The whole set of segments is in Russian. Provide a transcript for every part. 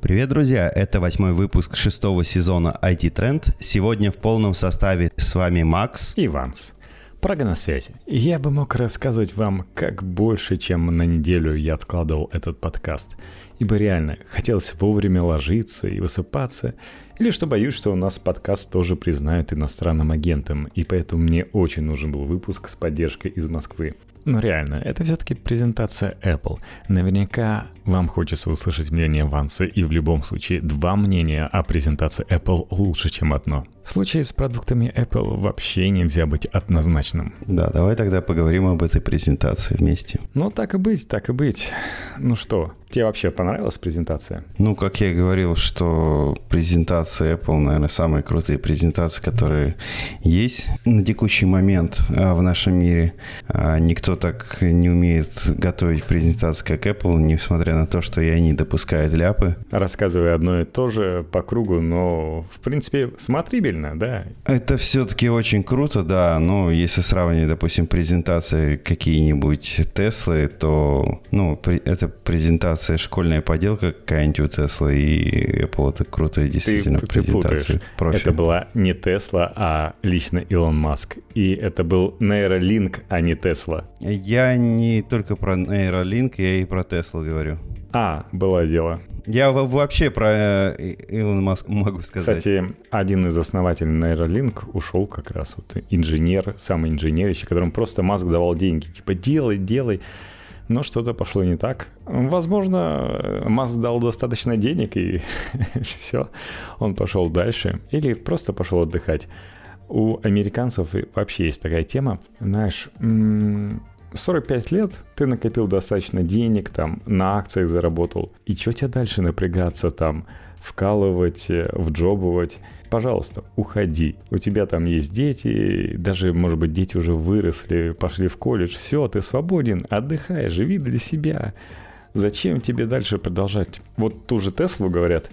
Привет, друзья! Это восьмой выпуск шестого сезона IT Trend. Сегодня в полном составе с вами Макс и Ванс. На связи. Я бы мог рассказывать вам, как больше, чем на неделю я откладывал этот подкаст. Ибо реально, хотелось вовремя ложиться и высыпаться, или что боюсь, что у нас подкаст тоже признают иностранным агентом, и поэтому мне очень нужен был выпуск с поддержкой из Москвы. Но реально, это все-таки презентация Apple. Наверняка вам хочется услышать мнение Ванса, и в любом случае два мнения о презентации Apple лучше, чем одно. В случае с продуктами Apple вообще нельзя быть однозначным. Да, давай тогда поговорим об этой презентации вместе. Ну, так и быть, так и быть. Ну что, тебе вообще понравилась презентация? Ну, как я и говорил, что презентация Apple, наверное, самые крутые презентации, которые есть на текущий момент а, в нашем мире. А, никто так не умеет готовить презентации, как Apple, несмотря на то, что и они допускают ляпы. Рассказывая одно и то же по кругу, но, в принципе, смотрибельно да. Это все-таки очень круто, да. Но если сравнивать, допустим, презентации какие-нибудь Теслы, то, ну, это презентация, школьная поделка какая-нибудь у Теслы, и Apple это крутая действительно ты, презентация. Профи. Это была не Тесла, а лично Илон Маск. И это был Neuralink, а не Тесла. Я не только про Neuralink, я и про Теслу говорю. А, было дело. Я вообще про э, Илона Маска могу сказать. Кстати, один из основателей Neuralink ушел как раз вот инженер, самый инженерище, которому просто Маск давал деньги. Типа, делай, делай. Но что-то пошло не так. Возможно, Маск дал достаточно денег, и все, он пошел дальше. Или просто пошел отдыхать. У американцев вообще есть такая тема, знаешь, 45 лет ты накопил достаточно денег, там, на акциях заработал. И что тебе дальше напрягаться там, вкалывать, э, вджобывать? Пожалуйста, уходи. У тебя там есть дети, даже, может быть, дети уже выросли, пошли в колледж. Все, ты свободен, отдыхай, живи для себя. Зачем тебе дальше продолжать? Вот ту же Теслу говорят,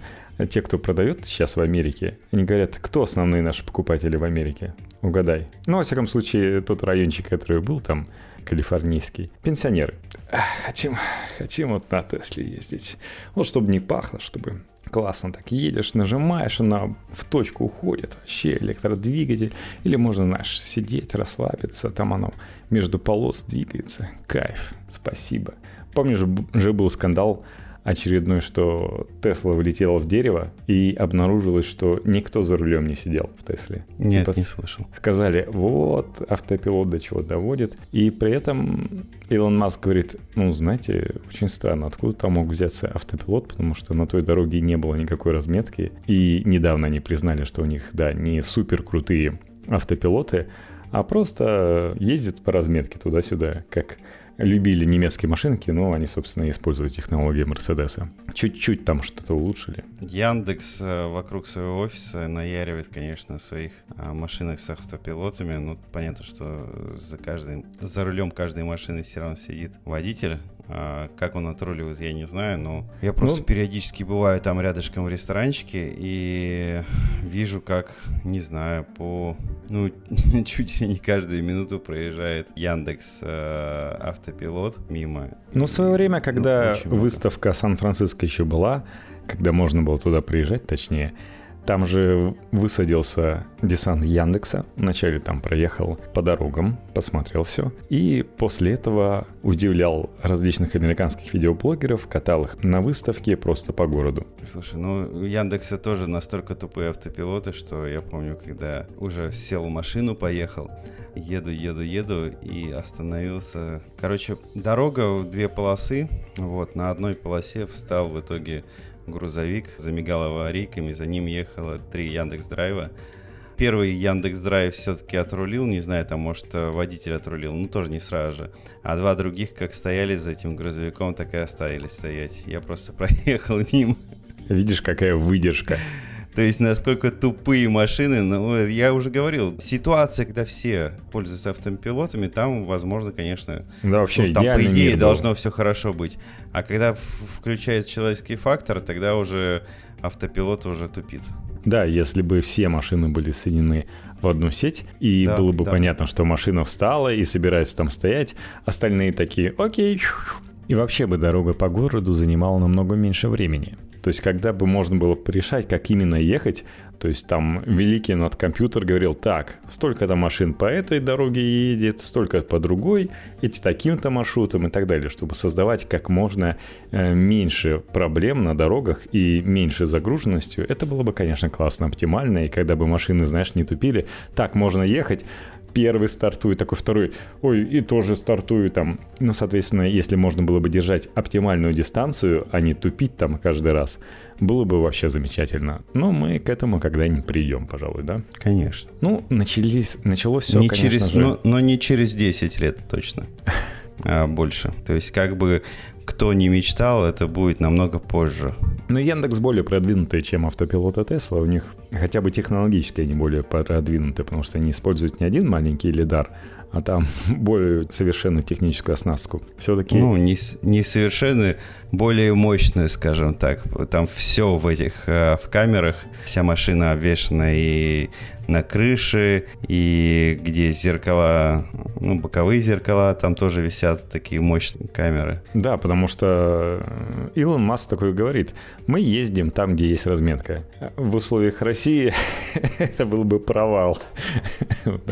те, кто продает сейчас в Америке, они говорят, кто основные наши покупатели в Америке? Угадай. Ну, во всяком случае, тот райончик, который был там, калифорнийский. Пенсионеры. Хотим, хотим вот на Тесле ездить. Вот чтобы не пахло, чтобы классно так едешь, нажимаешь, она в точку уходит, вообще электродвигатель. Или можно, знаешь, сидеть, расслабиться, там оно между полос двигается. Кайф, спасибо. Помнишь, же был скандал очередной, что Тесла влетела в дерево и обнаружилось, что никто за рулем не сидел в Тесле. Нет, типа, не слышал. Сказали, вот, автопилот до чего доводит. И при этом Илон Маск говорит, ну, знаете, очень странно, откуда там мог взяться автопилот, потому что на той дороге не было никакой разметки. И недавно они признали, что у них, да, не супер крутые автопилоты, а просто ездят по разметке туда-сюда, как любили немецкие машинки, но они, собственно, используют технологии Мерседеса. Чуть-чуть там что-то улучшили. Яндекс э, вокруг своего офиса наяривает, конечно, своих а, машинах с автопилотами. Ну, понятно, что за, каждым, за рулем каждой машины все равно сидит водитель, а, как он отруливает, я не знаю, но я просто ну, периодически бываю там рядышком в ресторанчике и вижу, как, не знаю, по, ну, чуть ли не каждую минуту проезжает Яндекс э, автопилот мимо. Ну, в свое время, когда ну, выставка Сан-Франциско еще была, когда можно было туда приезжать, точнее, там же высадился десант Яндекса. Вначале там проехал по дорогам, посмотрел все. И после этого удивлял различных американских видеоблогеров, катал их на выставке просто по городу. Слушай, ну у Яндекса тоже настолько тупые автопилоты, что я помню, когда уже сел в машину, поехал, еду, еду, еду и остановился. Короче, дорога в две полосы. Вот, на одной полосе встал в итоге грузовик, замигал аварийками, за ним ехало три Яндекс Драйва. Первый Яндекс Драйв все-таки отрулил, не знаю, там, может, водитель отрулил, ну, тоже не сразу же. А два других, как стояли за этим грузовиком, так и оставили стоять. Я просто проехал мимо. Видишь, какая выдержка. То есть, насколько тупые машины, ну, я уже говорил, ситуация, когда все пользуются автопилотами, там, возможно, конечно, да, вообще ну, там, по идее, должно все хорошо быть. А когда включается человеческий фактор, тогда уже автопилот уже тупит. Да, если бы все машины были соединены в одну сеть, и да, было бы да. понятно, что машина встала и собирается там стоять, остальные такие, окей, и вообще бы дорога по городу занимала намного меньше времени. То есть, когда бы можно было порешать, как именно ехать, то есть там великий над компьютер говорил, так, столько-то машин по этой дороге едет, столько по другой, эти таким-то маршрутом и так далее, чтобы создавать как можно э, меньше проблем на дорогах и меньше загруженностью. Это было бы, конечно, классно, оптимально, и когда бы машины, знаешь, не тупили, так можно ехать, первый стартует, такой второй, ой, и тоже стартую там. Ну, соответственно, если можно было бы держать оптимальную дистанцию, а не тупить там каждый раз, было бы вообще замечательно. Но мы к этому когда-нибудь придем, пожалуй, да? Конечно. Ну, начались, началось все, не конечно через, же. Но, но не через 10 лет точно. А больше. То есть как бы кто не мечтал, это будет намного позже. Но Яндекс более продвинутый, чем автопилот и Тесла. У них хотя бы технологически они более продвинуты, потому что они используют не один маленький лидар, а там более совершенную техническую оснастку. Все-таки... Ну, не, не совершенно, более мощную, скажем так. Там все в этих, э, в камерах, вся машина обвешена и на крыше, и где зеркала, ну, боковые зеркала, там тоже висят такие мощные камеры. Да, потому что э, Илон Маск такой говорит, мы ездим там, где есть разметка. В условиях России это был бы провал.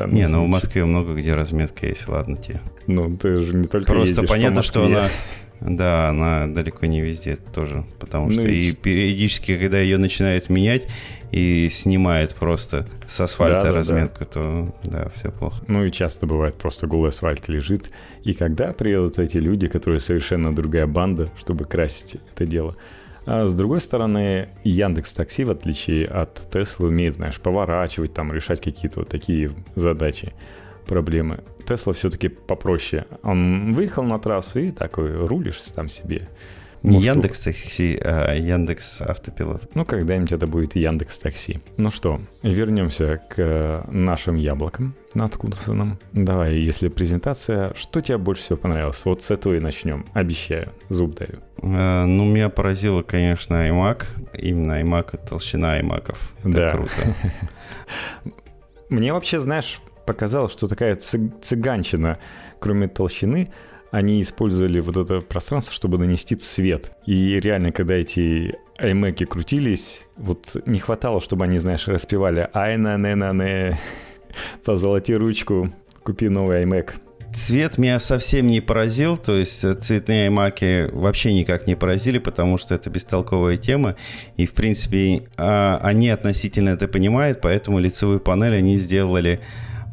Не, ну в Москве много где разметка есть, ладно тебе. Ну, ты же не только Просто понятно, что она да, она далеко не везде тоже, потому ну что и, и периодически, когда ее начинают менять и снимают просто с асфальта да, разметку, да. то да, все плохо. Ну и часто бывает просто голый асфальт лежит. И когда приедут эти люди, которые совершенно другая банда, чтобы красить это дело, а с другой стороны, Яндекс Такси, в отличие от Теслы, умеет, знаешь, поворачивать, там, решать какие-то вот такие задачи проблемы. Тесла все-таки попроще. Он выехал на трассу и такой рулишь там себе. Не Яндекс Такси, а Яндекс Автопилот. Ну, когда-нибудь это будет Яндекс Такси. Ну что, вернемся к нашим яблокам надкусанным. Давай, если презентация, что тебе больше всего понравилось? Вот с этого и начнем. Обещаю, зуб даю. А, ну, меня поразило, конечно, iMac. Именно iMac, толщина iMac. Это да. круто. Мне вообще, знаешь, показалось, что такая цыганчина, кроме толщины, они использовали вот это пространство, чтобы нанести цвет. И реально, когда эти iMac крутились, вот не хватало, чтобы они, знаешь, распевали «Айна, не, на, не, позолоти ручку, купи новый iMac». Цвет меня совсем не поразил, то есть цветные маки вообще никак не поразили, потому что это бестолковая тема, и в принципе а, они относительно это понимают, поэтому лицевую панель они сделали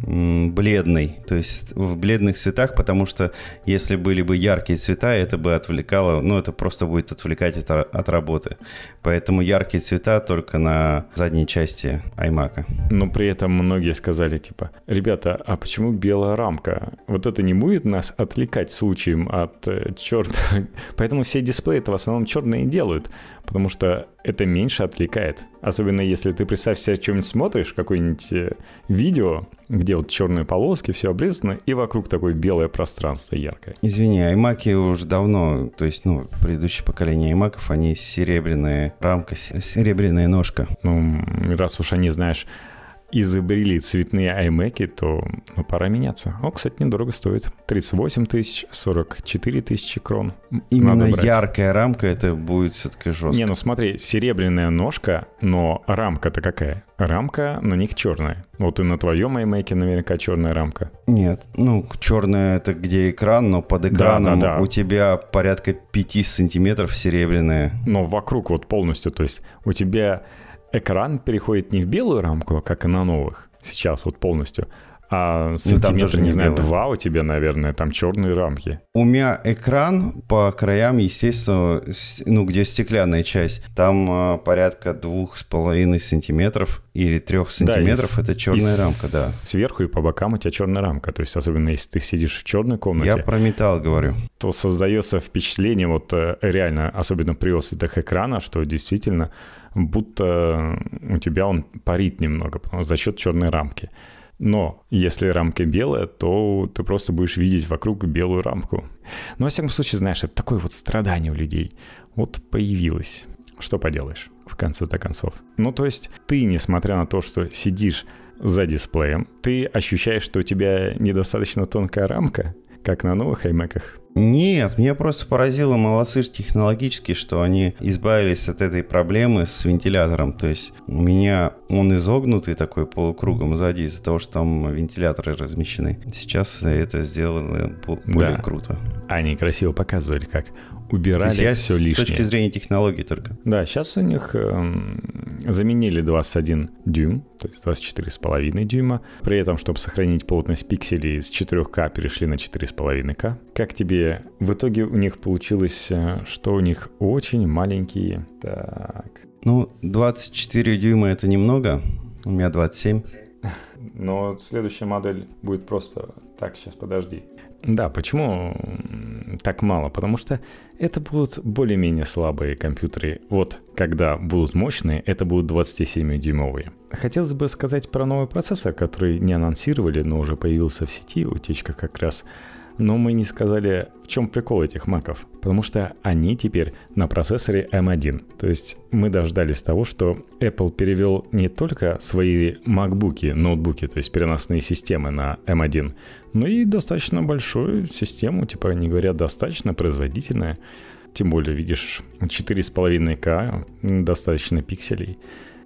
бледный, то есть в бледных цветах, потому что если были бы яркие цвета, это бы отвлекало, ну это просто будет отвлекать от, от работы. Поэтому яркие цвета только на задней части iMac. Но при этом многие сказали типа, ребята, а почему белая рамка? Вот это не будет нас отвлекать случаем от э, черного? Поэтому все дисплеи это в основном черные делают потому что это меньше отвлекает. Особенно если ты, представь себе, что-нибудь смотришь, какое-нибудь э, видео, где вот черные полоски, все обрезано, и вокруг такое белое пространство яркое. Извини, аймаки уже давно, то есть, ну, предыдущее поколение аймаков, они серебряная рамка, серебряная ножка. Ну, раз уж они, знаешь, изобрели цветные iMac, то ну, пора меняться. О, кстати, недорого стоит. 38 тысяч, 44 тысячи крон. Именно яркая рамка, это будет все-таки жестко. Не, ну смотри, серебряная ножка, но рамка-то какая? Рамка на них черная. Вот и на твоем iMac наверняка черная рамка. Нет, ну черная это где экран, но под экраном да, да, да. у тебя порядка 5 сантиметров серебряная. Но вокруг вот полностью, то есть у тебя экран переходит не в белую рамку, как и на новых сейчас вот полностью, а сантиметр, ну, не, знаю, два у тебя, наверное, там черные рамки. У меня экран по краям, естественно, ну, где стеклянная часть, там э, порядка двух с половиной сантиметров или трех сантиметров, да, это черная рамка, да. Сверху и по бокам у тебя черная рамка, то есть особенно если ты сидишь в черной комнате. Я про металл говорю. То создается впечатление, вот э, реально, особенно при осветах экрана, что действительно будто у тебя он парит немного, за счет черной рамки. Но если рамка белая, то ты просто будешь видеть вокруг белую рамку. Но, во всяком случае, знаешь, это такое вот страдание у людей. Вот появилось. Что поделаешь, в конце-то концов. Ну, то есть ты, несмотря на то, что сидишь за дисплеем, ты ощущаешь, что у тебя недостаточно тонкая рамка, как на новых iMac. Нет, меня просто поразило молодцы технологически, что они избавились от этой проблемы с вентилятором. То есть у меня он изогнутый такой полукругом сзади из-за того, что там вентиляторы размещены. Сейчас это сделано более да. круто. Они красиво показывали, как убирали я все лишнее. С точки зрения технологий только. Да, сейчас у них э, заменили 21 дюйм, то есть 24,5 дюйма. При этом, чтобы сохранить плотность пикселей с 4К, перешли на 4,5К. Как тебе в итоге у них получилось, э, что у них очень маленькие... Так... Ну, 24 дюйма это немного. У меня 27. Но следующая модель будет просто... Так, сейчас подожди. Да, почему так мало? Потому что это будут более-менее слабые компьютеры. Вот когда будут мощные, это будут 27-дюймовые. Хотелось бы сказать про новый процессор, который не анонсировали, но уже появился в сети, утечка как раз но мы не сказали, в чем прикол этих маков, потому что они теперь на процессоре M1. То есть мы дождались того, что Apple перевел не только свои MacBook, ноутбуки, то есть переносные системы на M1, но и достаточно большую систему, типа они говорят, достаточно производительная. Тем более, видишь, 4,5К, достаточно пикселей.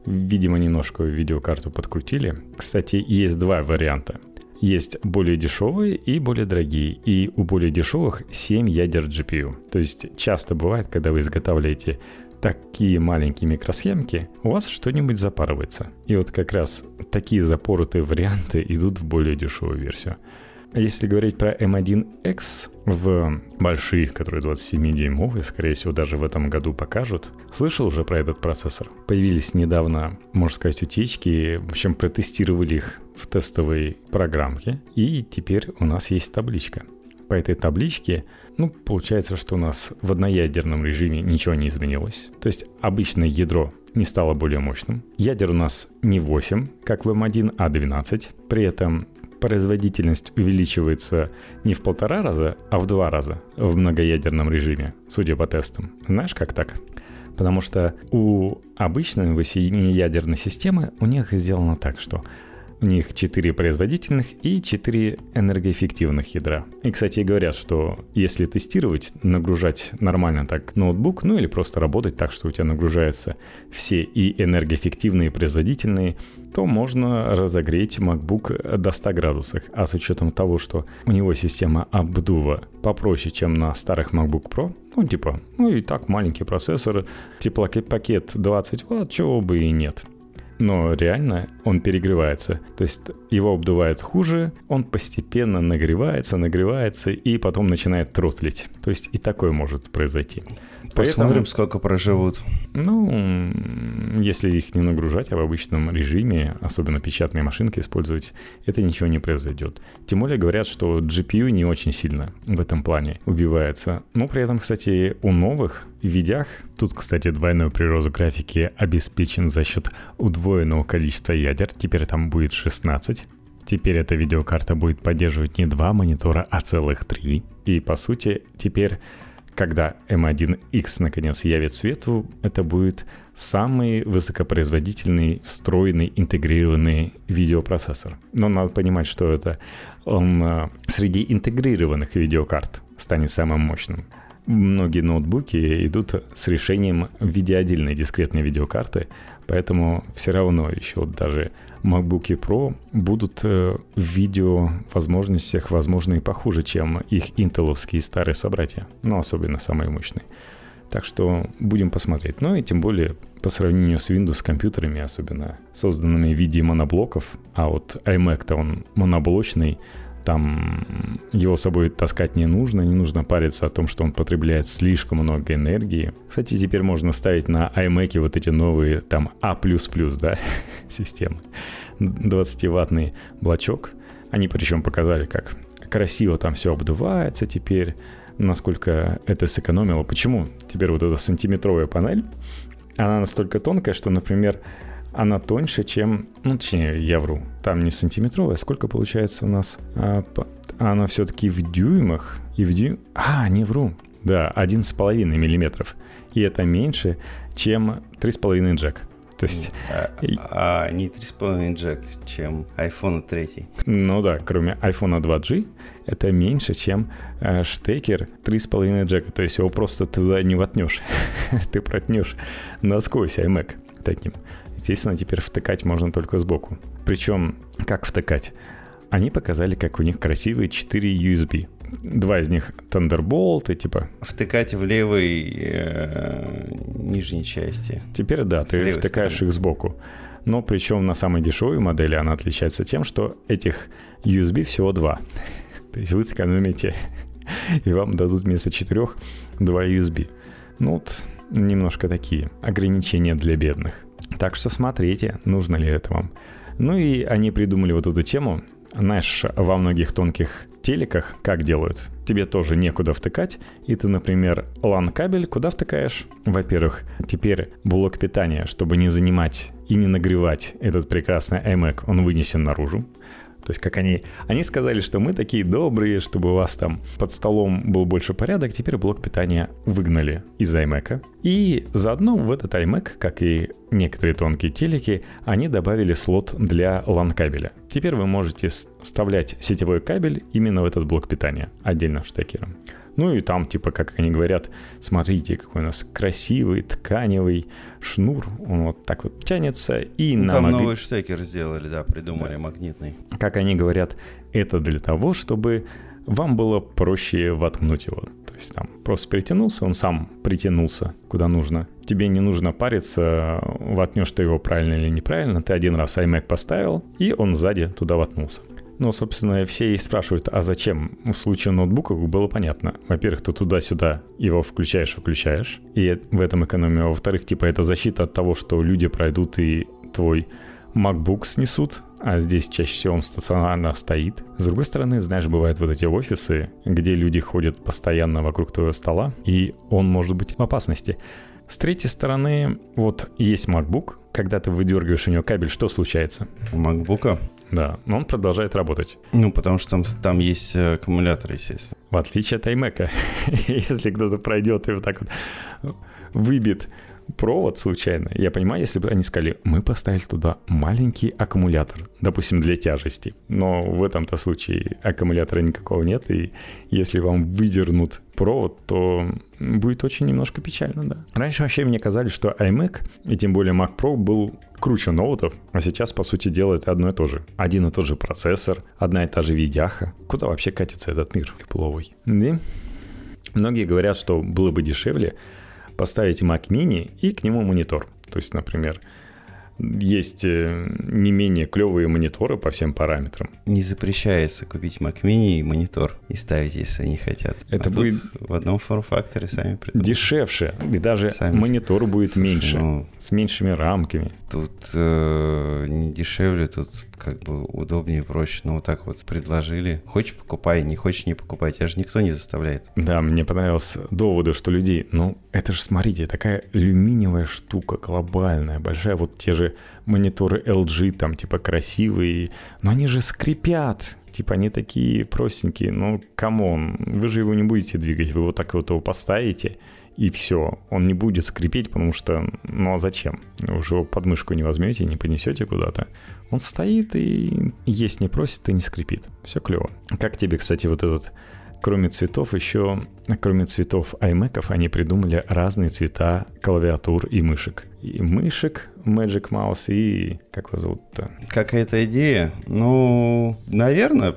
Видимо, немножко видеокарту подкрутили. Кстати, есть два варианта. Есть более дешевые и более дорогие. И у более дешевых 7 ядер GPU. То есть часто бывает, когда вы изготавливаете такие маленькие микросхемки, у вас что-нибудь запарывается. И вот как раз такие запоротые варианты идут в более дешевую версию. Если говорить про M1X в больших, которые 27-дюймовые, скорее всего, даже в этом году покажут, слышал уже про этот процессор. Появились недавно, можно сказать, утечки, в общем, протестировали их в тестовой программке, и теперь у нас есть табличка. По этой табличке, ну, получается, что у нас в одноядерном режиме ничего не изменилось. То есть обычное ядро не стало более мощным. Ядер у нас не 8, как в M1, а 12. При этом производительность увеличивается не в полтора раза, а в два раза в многоядерном режиме, судя по тестам. Знаешь, как так? Потому что у обычной восьмиядерной системы у них сделано так, что у них 4 производительных и 4 энергоэффективных ядра. И, кстати, говорят, что если тестировать, нагружать нормально так ноутбук, ну или просто работать так, что у тебя нагружаются все и энергоэффективные, и производительные, то можно разогреть MacBook до 100 градусов. А с учетом того, что у него система обдува попроще, чем на старых MacBook Pro, ну типа, ну и так маленький процессор, теплопакет 20 Вт, чего бы и нет но реально он перегревается. То есть его обдувает хуже, он постепенно нагревается, нагревается и потом начинает тротлить. То есть и такое может произойти. Посмотрим, Поэтому, сколько проживут. Ну, если их не нагружать, а в обычном режиме, особенно печатные машинки использовать, это ничего не произойдет. Тем более говорят, что GPU не очень сильно в этом плане убивается. Но при этом, кстати, у новых видях, тут, кстати, двойной прирост графики обеспечен за счет удвоенного количества ядер, теперь там будет 16. Теперь эта видеокарта будет поддерживать не два монитора, а целых три. И по сути, теперь когда M1X наконец явит свету, это будет самый высокопроизводительный, встроенный, интегрированный видеопроцессор. Но надо понимать, что это он э, среди интегрированных видеокарт станет самым мощным. Многие ноутбуки идут с решением в виде отдельной дискретной видеокарты, поэтому все равно еще даже MacBook Pro будут э, в видео возможностях, возможно, и похуже, чем их интеловские старые собратья, но особенно самые мощные. Так что будем посмотреть. Ну и тем более по сравнению с Windows компьютерами, особенно созданными в виде моноблоков, а вот iMac-то он моноблочный, там его с собой таскать не нужно, не нужно париться о том, что он потребляет слишком много энергии. Кстати, теперь можно ставить на iMac вот эти новые там А++, да, системы. 20-ваттный блочок. Они причем показали, как красиво там все обдувается теперь, насколько это сэкономило. Почему? Теперь вот эта сантиметровая панель, она настолько тонкая, что, например, она тоньше, чем... Ну, точнее, я вру. Там не сантиметровая. Сколько получается у нас? А, она все-таки в дюймах. И в дюйм... А, не вру. Да, 11,5 миллиметров. И это меньше, чем 3,5 джек. То есть... А, а не 3,5 джек, чем iPhone 3. Ну да, кроме iPhone 2G, это меньше, чем э, штекер 3,5 джека. То есть его просто туда не воткнешь. Ты протнешь насквозь iMac таким. Естественно, теперь втыкать можно только сбоку. Причем, как втыкать? Они показали, как у них красивые 4 USB. Два из них Thunderbolt и типа... Втыкать в левой э, нижней части. Теперь да, ты втыкаешь стороны. их сбоку. Но причем на самой дешевой модели она отличается тем, что этих USB всего два. То есть вы сэкономите, и вам дадут вместо четырех два USB. Ну вот немножко такие ограничения для бедных. Так что смотрите, нужно ли это вам. Ну и они придумали вот эту тему. Знаешь, во многих тонких телеках как делают? Тебе тоже некуда втыкать, и ты, например, LAN-кабель куда втыкаешь? Во-первых, теперь блок питания, чтобы не занимать и не нагревать этот прекрасный iMac, он вынесен наружу. То есть как они... Они сказали, что мы такие добрые, чтобы у вас там под столом был больше порядок, теперь блок питания выгнали из iMac. И заодно в этот iMac, как и некоторые тонкие телеки, они добавили слот для LAN-кабеля. Теперь вы можете вставлять сетевой кабель именно в этот блок питания, отдельно штекером. Ну и там, типа, как они говорят, смотрите, какой у нас красивый тканевый шнур. Он вот так вот тянется и ну, на Там маг... новый штекер сделали, да, придумали, да. магнитный. Как они говорят, это для того, чтобы вам было проще воткнуть его. То есть там просто притянулся, он сам притянулся куда нужно. Тебе не нужно париться, воткнешь ты его правильно или неправильно. Ты один раз iMac поставил, и он сзади туда воткнулся. Ну, собственно, все и спрашивают, а зачем? В случае ноутбука было понятно. Во-первых, ты туда-сюда его включаешь-выключаешь, и в этом экономия. Во-вторых, типа, это защита от того, что люди пройдут и твой MacBook снесут, а здесь чаще всего он стационарно стоит. С другой стороны, знаешь, бывают вот эти офисы, где люди ходят постоянно вокруг твоего стола, и он может быть в опасности. С третьей стороны, вот есть MacBook, когда ты выдергиваешь у него кабель, что случается? У MacBook да, но он продолжает работать. Ну, потому что там, там есть э, аккумулятор, естественно. В отличие от iMac. Если кто-то пройдет и вот так вот выбит провод случайно, я понимаю, если бы они сказали, мы поставили туда маленький аккумулятор, допустим, для тяжести, но в этом-то случае аккумулятора никакого нет, и если вам выдернут провод, то будет очень немножко печально, да. Раньше вообще мне казали, что iMac, и тем более Mac Pro, был круче ноутов, а сейчас, по сути дела, это одно и то же. Один и тот же процессор, одна и та же видяха. Куда вообще катится этот мир пловый? И многие говорят, что было бы дешевле поставить Mac mini и к нему монитор. То есть, например, есть э, не менее клевые мониторы по всем параметрам. Не запрещается купить Mac Mini и монитор и ставить, если они хотят. Это а будет в одном форм-факторе сами придумали. Дешевше, и даже сами... монитор будет Слушай, меньше, ну, с меньшими рамками. Тут э, не дешевле, тут как бы удобнее, проще. Но вот так вот предложили. Хочешь покупай, не хочешь не покупай. Тебя же никто не заставляет. Да, мне понравилось доводы, что людей, ну это же, смотрите, такая алюминиевая штука, глобальная, большая. Вот те же мониторы LG там типа красивые, но они же скрипят. Типа они такие простенькие, ну come on, вы же его не будете двигать, вы вот так вот его поставите, и все. Он не будет скрипеть, потому что, ну а зачем? Вы уже его подмышку не возьмете, не понесете куда-то. Он стоит и есть не просит и не скрипит. Все клево. Как тебе, кстати, вот этот кроме цветов, еще, кроме цветов iMac, они придумали разные цвета клавиатур и мышек. И мышек Magic Mouse, и как его зовут-то? Какая-то идея? Ну, наверное,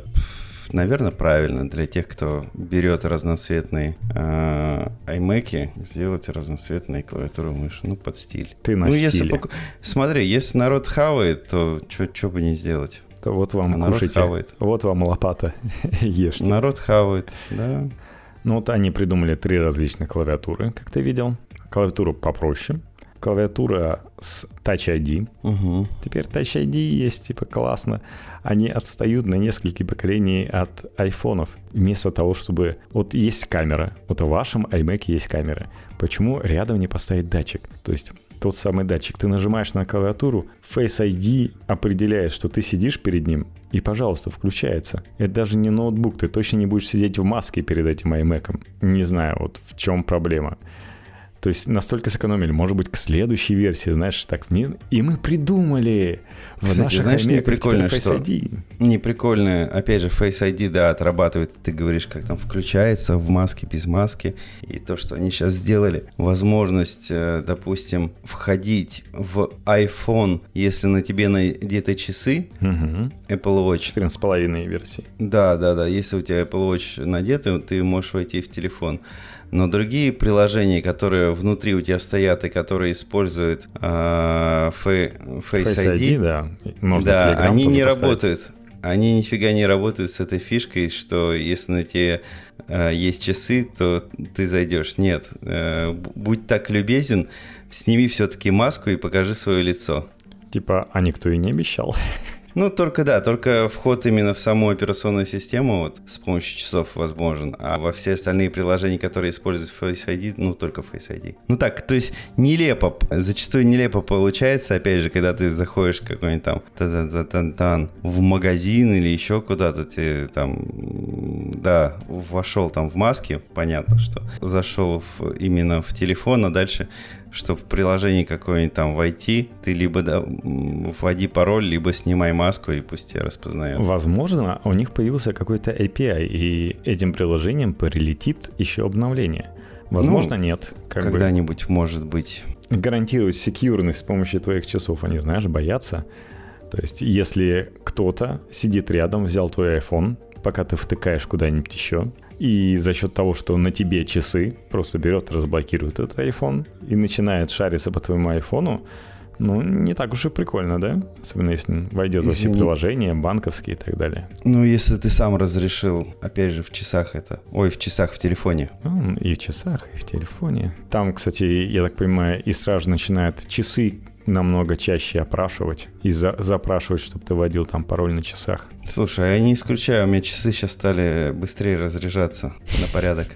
наверное, правильно для тех, кто берет разноцветные э, iMac, сделать разноцветные клавиатуры мыши, ну, под стиль. Ты на ну, стиле. Если, пок... Смотри, если народ хавает, то что бы не сделать? Вот вам а кушайте. Народ хавает. Вот вам лопата, ешьте. Народ хавает, да. Ну вот они придумали три различных клавиатуры, как ты видел. Клавиатуру попроще, клавиатура с Touch ID. Угу. Теперь Touch ID есть, типа, классно. Они отстают на несколько поколений от айфонов. Вместо того, чтобы... Вот есть камера. Вот в вашем iMac есть камера. Почему рядом не поставить датчик? То есть тот самый датчик. Ты нажимаешь на клавиатуру, Face ID определяет, что ты сидишь перед ним, и, пожалуйста, включается. Это даже не ноутбук, ты точно не будешь сидеть в маске перед этим iMac. Не знаю, вот в чем проблема. То есть настолько сэкономили, может быть, к следующей версии, знаешь, так, и мы придумали в Кстати, наших знаешь, не прикольно, что... Не прикольно, опять же, Face ID, да, отрабатывает, ты говоришь, как там включается в маске, без маски, и то, что они сейчас сделали, возможность, э, допустим, входить в iPhone, если на тебе надеты часы, угу. Apple Watch. 14,5 версии. Да, да, да, если у тебя Apple Watch надеты, ты можешь войти в телефон. Но другие приложения, которые внутри у тебя стоят и которые используют э, Face, Face ID, ID, да, Можно да они не поставить. работают. Они нифига не работают с этой фишкой, что если на тебе э, есть часы, то ты зайдешь. Нет, э, будь так любезен, сними все-таки маску и покажи свое лицо. Типа, а никто и не обещал. Ну, только да, только вход именно в саму операционную систему вот с помощью часов возможен, а во все остальные приложения, которые используют Face ID, ну, только Face ID. Ну так, то есть нелепо, зачастую нелепо получается, опять же, когда ты заходишь какой-нибудь там та -та -та -та, в магазин или еще куда-то, ты там, да, вошел там в маске, понятно, что зашел в, именно в телефон, а дальше что в приложении какое-нибудь там войти, ты либо да, вводи пароль, либо снимай маску и пусть тебя распознает. Возможно, у них появился какой-то API, и этим приложением прилетит еще обновление. Возможно, ну, нет. Когда-нибудь, бы. может быть. Гарантировать секьюрность с помощью твоих часов, они, знаешь, боятся. То есть, если кто-то сидит рядом, взял твой iPhone, пока ты втыкаешь куда-нибудь еще, и за счет того, что на тебе часы, просто берет, разблокирует этот iPhone и начинает шариться по твоему айфону, ну, не так уж и прикольно, да? Особенно если войдет во все приложения, банковские и так далее. Ну, если ты сам разрешил, опять же, в часах это. Ой, в часах в телефоне. И в часах, и в телефоне. Там, кстати, я так понимаю, и сразу начинает часы намного чаще опрашивать и за, запрашивать, чтобы ты вводил там пароль на часах. Слушай, а я не исключаю, у меня часы сейчас стали быстрее разряжаться на порядок.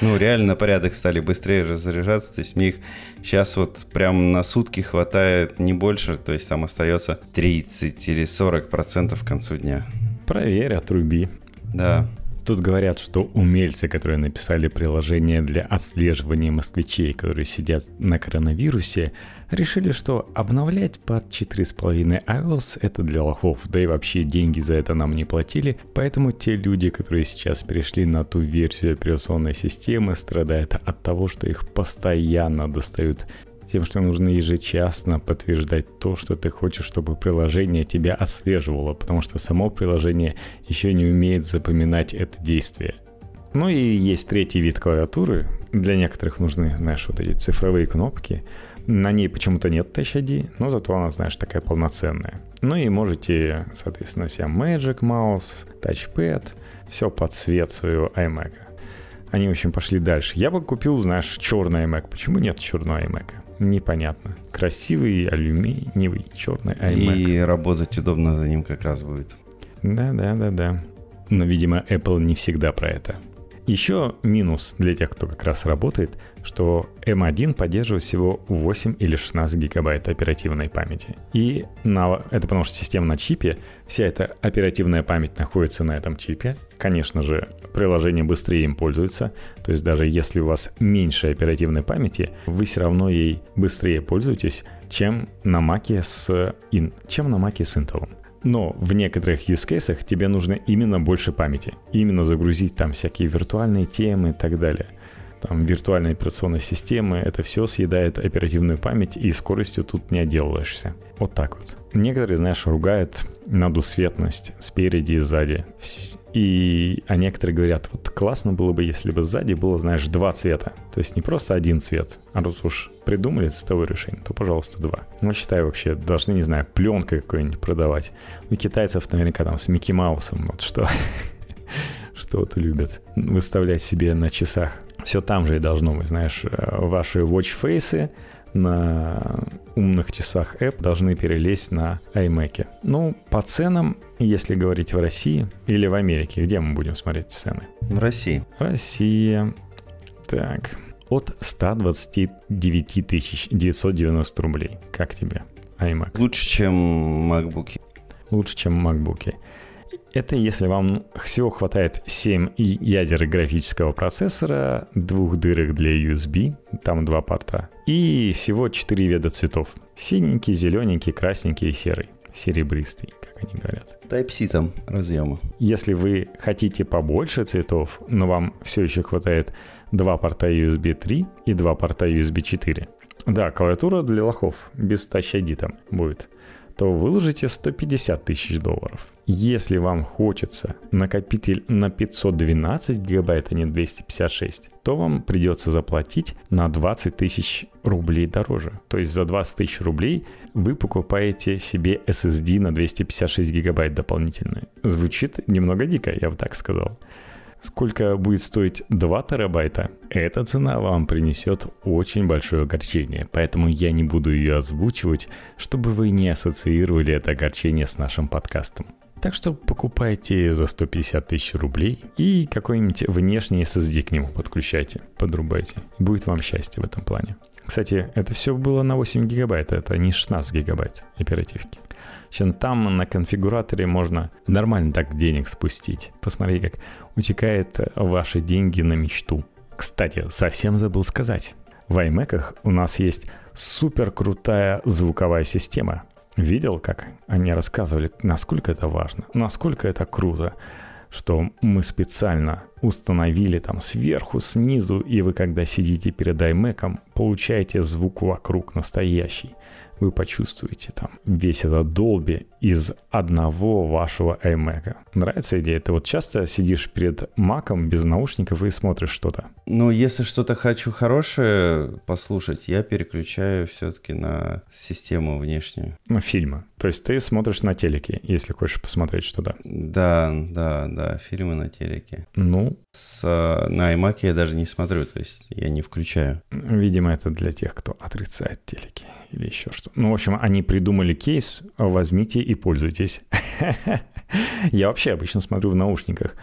Ну, реально на порядок стали быстрее разряжаться. То есть мне их сейчас вот прям на сутки хватает не больше. То есть там остается 30 или 40 процентов к концу дня. Проверь, отруби. Да. Тут говорят, что умельцы, которые написали приложение для отслеживания москвичей, которые сидят на коронавирусе, решили, что обновлять под 4.5 iOS это для лохов, да и вообще деньги за это нам не платили, поэтому те люди, которые сейчас перешли на ту версию операционной системы, страдают от того, что их постоянно достают тем, что нужно ежечасно подтверждать то, что ты хочешь, чтобы приложение тебя отслеживало, потому что само приложение еще не умеет запоминать это действие. Ну и есть третий вид клавиатуры. Для некоторых нужны, знаешь, вот эти цифровые кнопки. На ней почему-то нет Touch ID, но зато она, знаешь, такая полноценная. Ну и можете, соответственно, себе Magic Mouse, Touchpad, все под цвет своего iMac. Они, в общем, пошли дальше. Я бы купил, знаешь, черный iMac. Почему нет черного iMac? Непонятно. Красивый алюминиевый черный iMac. И работать удобно за ним как раз будет. Да, да, да, да. Но, видимо, Apple не всегда про это. Еще минус для тех, кто как раз работает, что M1 поддерживает всего 8 или 16 гигабайт оперативной памяти. И на, это потому что система на чипе, вся эта оперативная память находится на этом чипе. Конечно же, приложение быстрее им пользуется, то есть даже если у вас меньше оперативной памяти, вы все равно ей быстрее пользуетесь, чем на Mac с, чем на Mac с Intel. Но в некоторых use cases тебе нужно именно больше памяти. Именно загрузить там всякие виртуальные темы и так далее. Там виртуальные операционные системы, это все съедает оперативную память, и скоростью тут не отделаешься. Вот так вот. Некоторые, знаешь, ругают на двусветность спереди и сзади. И, а некоторые говорят, вот классно было бы, если бы сзади было, знаешь, два цвета. То есть не просто один цвет, а раз уж придумали цветовое решение, то, пожалуйста, два. Ну, считаю, вообще должны, не знаю, пленкой какой-нибудь продавать. У китайцев наверняка там с Микки Маусом, вот что, что вот любят. Выставлять себе на часах. Все там же и должно быть, знаешь, э, ваши watch faces на умных часах App должны перелезть на iMac. Ну, по ценам, если говорить в России или в Америке, где мы будем смотреть цены? В России. Россия. Так, от 129 тысяч 990 рублей. Как тебе iMac? Лучше, чем MacBook. Лучше, чем MacBook. Это если вам всего хватает 7 ядер графического процессора, двух дырок для USB, там два порта, и всего 4 вида цветов. Синенький, зелененький, красненький и серый. Серебристый, как они говорят. Type-C там разъемы. Если вы хотите побольше цветов, но вам все еще хватает два порта USB 3 и два порта USB 4. Да, клавиатура для лохов, без Touch ID там будет то выложите 150 тысяч долларов. Если вам хочется накопитель на 512 гигабайт, а не 256, то вам придется заплатить на 20 тысяч рублей дороже. То есть за 20 тысяч рублей вы покупаете себе SSD на 256 гигабайт дополнительно. Звучит немного дико, я бы так сказал. Сколько будет стоить 2 терабайта, эта цена вам принесет очень большое огорчение, поэтому я не буду ее озвучивать, чтобы вы не ассоциировали это огорчение с нашим подкастом. Так что покупайте за 150 тысяч рублей и какой-нибудь внешний SSD к нему подключайте, подрубайте. Будет вам счастье в этом плане. Кстати, это все было на 8 гигабайт, это не 16 гигабайт оперативки. Чем там на конфигураторе можно нормально так денег спустить. Посмотри, как утекает ваши деньги на мечту. Кстати, совсем забыл сказать. В iMac у нас есть супер крутая звуковая система. Видел, как они рассказывали, насколько это важно, насколько это круто, что мы специально установили там сверху, снизу, и вы когда сидите перед iMac, получаете звук вокруг настоящий вы почувствуете там весь этот долби из одного вашего iMac. Нравится идея? Ты вот часто сидишь перед маком без наушников и смотришь что-то? Ну, если что-то хочу хорошее послушать, я переключаю все-таки на систему внешнюю. На фильмы. То есть ты смотришь на телеке, если хочешь посмотреть что-то. Да, да, да, фильмы на телеке. Ну? С, на iMac я даже не смотрю, то есть я не включаю. Видимо, это для тех, кто отрицает телеки или еще что. Ну, в общем, они придумали кейс, возьмите и пользуйтесь. Я вообще обычно смотрю в наушниках.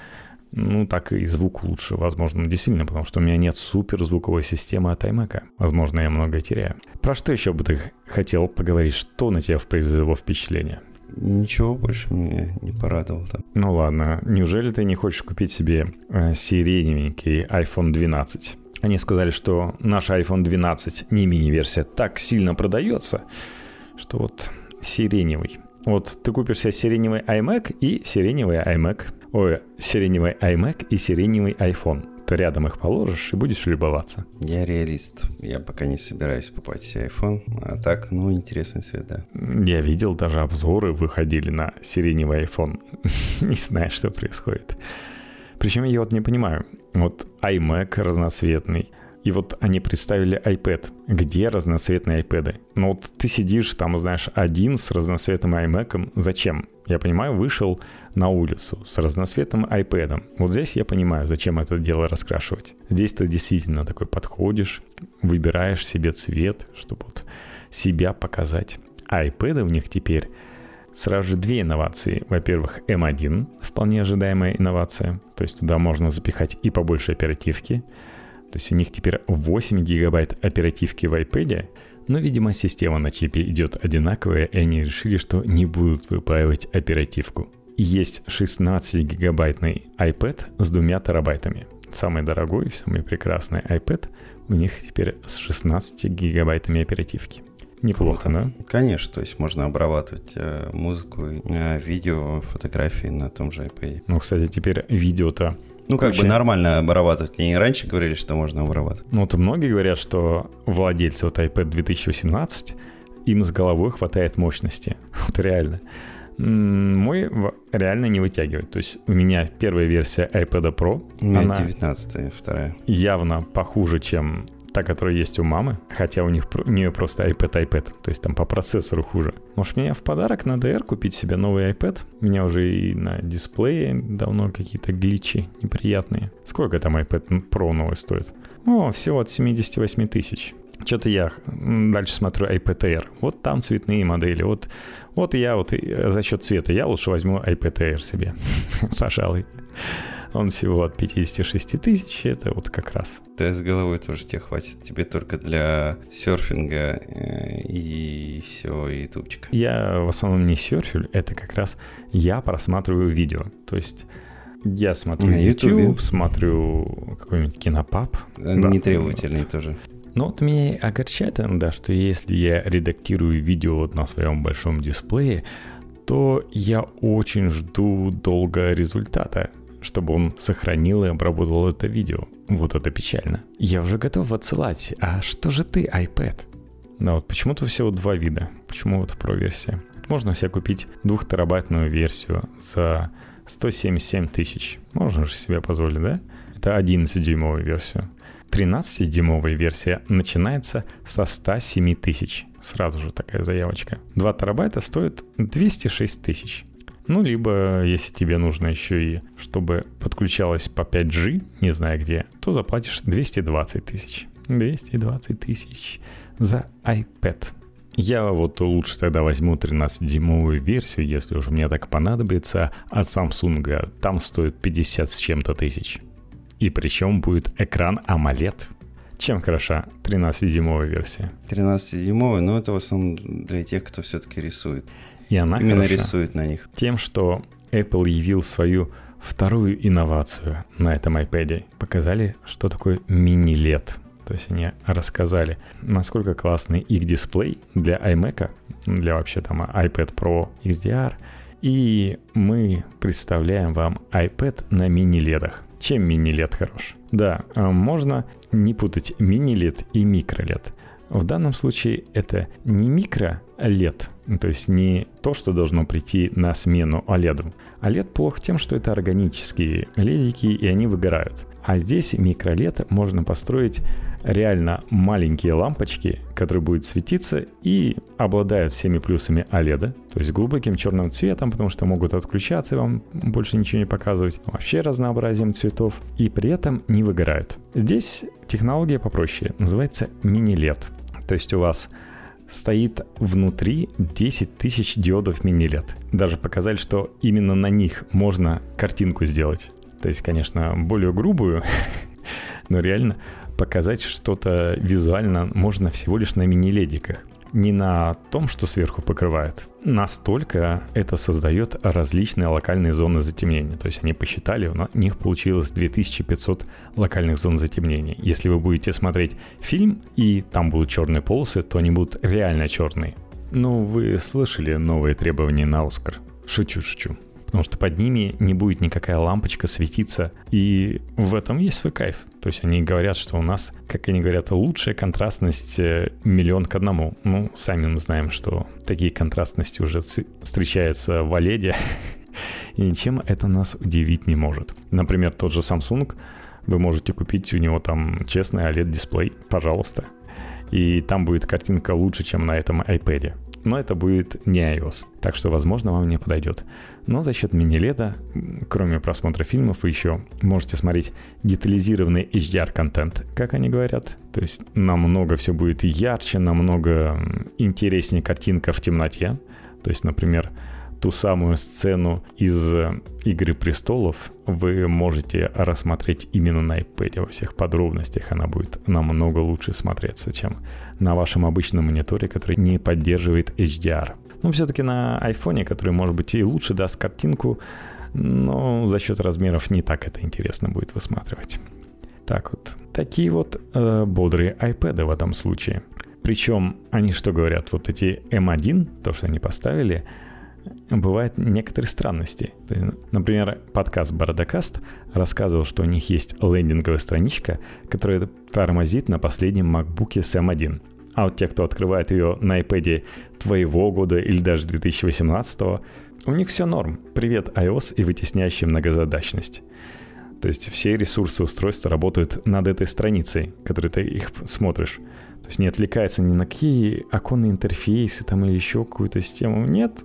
Ну, так и звук лучше, возможно, действительно, потому что у меня нет суперзвуковой системы от iMac. Возможно, я многое теряю. Про что еще бы ты хотел поговорить? Что на тебя произвело впечатление? Ничего больше мне не порадовало. Ну ладно, неужели ты не хочешь купить себе э, сиреневенький iPhone 12? Они сказали, что наш iPhone 12, не мини-версия, так сильно продается, что вот сиреневый. Вот ты купишь себе сиреневый iMac и сиреневый iMac. Ой, сиреневый iMac и сиреневый iPhone. Рядом их положишь и будешь любоваться. Я реалист. Я пока не собираюсь покупать себе iPhone. А так, ну, интересный цвет, да. Я видел, даже обзоры выходили на сиреневый iPhone. не знаю, что происходит. Причем я вот не понимаю. Вот iMac разноцветный, и вот они представили iPad. Где разноцветные iPad? Ну вот ты сидишь там, знаешь, один с разноцветным iMac. Зачем? Я понимаю, вышел на улицу с разноцветным iPad. Вот здесь я понимаю, зачем это дело раскрашивать. Здесь ты действительно такой подходишь, выбираешь себе цвет, чтобы вот себя показать. А iPad у них теперь Сразу же две инновации. Во-первых, M1, вполне ожидаемая инновация. То есть туда можно запихать и побольше оперативки. То есть у них теперь 8 гигабайт оперативки в iPad. Но, видимо, система на чипе идет одинаковая, и они решили, что не будут выпаивать оперативку. Есть 16 гигабайтный iPad с двумя терабайтами. Самый дорогой, самый прекрасный iPad у них теперь с 16 гигабайтами оперативки. Неплохо, да? Конечно, то есть можно обрабатывать э, музыку, э, видео, фотографии на том же iPad. Ну, кстати, теперь видео-то ну, как Вообще. бы нормально обрабатывать. Они раньше говорили, что можно обрабатывать. Ну, вот многие говорят, что владельцы вот iPad 2018, им с головой хватает мощности. Вот реально. Мой реально не вытягивает. То есть у меня первая версия iPad Pro. У меня она 19 вторая. Явно похуже, чем та, которая есть у мамы, хотя у них у нее просто iPad iPad, то есть там по процессору хуже. Может, мне в подарок на DR купить себе новый iPad? У меня уже и на дисплее давно какие-то гличи неприятные. Сколько там iPad Pro новый стоит? О, всего от 78 тысяч. Что-то я дальше смотрю iPad Air. Вот там цветные модели. Вот, вот я вот за счет цвета я лучше возьму iPad Air себе, пожалуй. Он всего от 56 тысяч, это вот как раз. Да с головой тоже тебе хватит. Тебе только для серфинга э, и все, и ютубчика. Я в основном не серфю, это как раз я просматриваю видео. То есть я смотрю на YouTube, YouTube смотрю какой-нибудь кинопап. Э, нетребовательный да. тоже. Но вот меня огорчает иногда, что если я редактирую видео вот на своем большом дисплее, то я очень жду долго результата, чтобы он сохранил и обработал это видео. Вот это печально. Я уже готов отсылать. А что же ты, iPad? Да, вот почему-то всего два вида. Почему вот Pro-версия? Можно себе купить двухтерабайтную версию за 177 тысяч. Можно же себе позволить, да? Это 11-дюймовую версию. 13-дюймовая версия начинается со 107 тысяч. Сразу же такая заявочка. 2 терабайта стоит 206 тысяч. Ну, либо, если тебе нужно еще и, чтобы подключалось по 5G, не знаю где, то заплатишь 220 тысяч. 220 тысяч за iPad. Я вот лучше тогда возьму 13-дюймовую версию, если уж мне так понадобится, от Samsung. Там стоит 50 с чем-то тысяч. И причем будет экран AMOLED. Чем хороша 13-дюймовая версия? 13-дюймовая, но это в основном для тех, кто все-таки рисует. И она Именно хороша рисует на них. Тем, что Apple явил свою вторую инновацию на этом iPad. Показали, что такое мини-LED. То есть они рассказали, насколько классный их дисплей для iMac, для вообще там iPad Pro XDR. И мы представляем вам iPad на мини-ледах. Чем мини-лед хорош? Да, а, можно не путать мини-лед и микро-лед. В данном случае это не микро-лед, то есть не то, что должно прийти на смену OLED. OLED плох тем, что это органические ледики, и они выгорают. А здесь микролет можно построить реально маленькие лампочки, которые будут светиться и обладают всеми плюсами OLED, то есть глубоким черным цветом, потому что могут отключаться и вам больше ничего не показывать, вообще разнообразием цветов, и при этом не выгорают. Здесь технология попроще, называется мини-LED. То есть у вас стоит внутри 10 тысяч диодов мини-LED. Даже показали, что именно на них можно картинку сделать. То есть, конечно, более грубую, но реально показать что-то визуально можно всего лишь на мини-ледиках. Не на том, что сверху покрывает. Настолько это создает различные локальные зоны затемнения. То есть они посчитали, у них получилось 2500 локальных зон затемнения. Если вы будете смотреть фильм и там будут черные полосы, то они будут реально черные. Ну, вы слышали новые требования на Оскар? Шучу, шучу потому что под ними не будет никакая лампочка светиться, и в этом есть свой кайф. То есть они говорят, что у нас, как они говорят, лучшая контрастность э, миллион к одному. Ну, сами мы знаем, что такие контрастности уже встречаются в OLED, и ничем это нас удивить не может. Например, тот же Samsung, вы можете купить у него там честный OLED-дисплей, пожалуйста. И там будет картинка лучше, чем на этом iPad но это будет не iOS, так что, возможно, вам не подойдет. Но за счет мини-лета, кроме просмотра фильмов, вы еще можете смотреть детализированный HDR-контент, как они говорят. То есть намного все будет ярче, намного интереснее картинка в темноте. То есть, например, ту самую сцену из э, «Игры престолов» вы можете рассмотреть именно на iPad во всех подробностях. Она будет намного лучше смотреться, чем на вашем обычном мониторе, который не поддерживает HDR. Но все-таки на iPhone, который может быть и лучше даст картинку, но за счет размеров не так это интересно будет высматривать. Так вот, такие вот э, бодрые iPad в этом случае. Причем они что говорят, вот эти M1, то, что они поставили, бывают некоторые странности. Например, подкаст Бородокаст рассказывал, что у них есть лендинговая страничка, которая тормозит на последнем MacBook с M1. А вот те, кто открывает ее на iPad твоего года или даже 2018, у них все норм. Привет iOS и вытесняющий многозадачность. То есть все ресурсы устройства работают над этой страницей, которой ты их смотришь. То есть не отвлекается ни на какие оконные интерфейсы там или еще какую-то систему. Нет,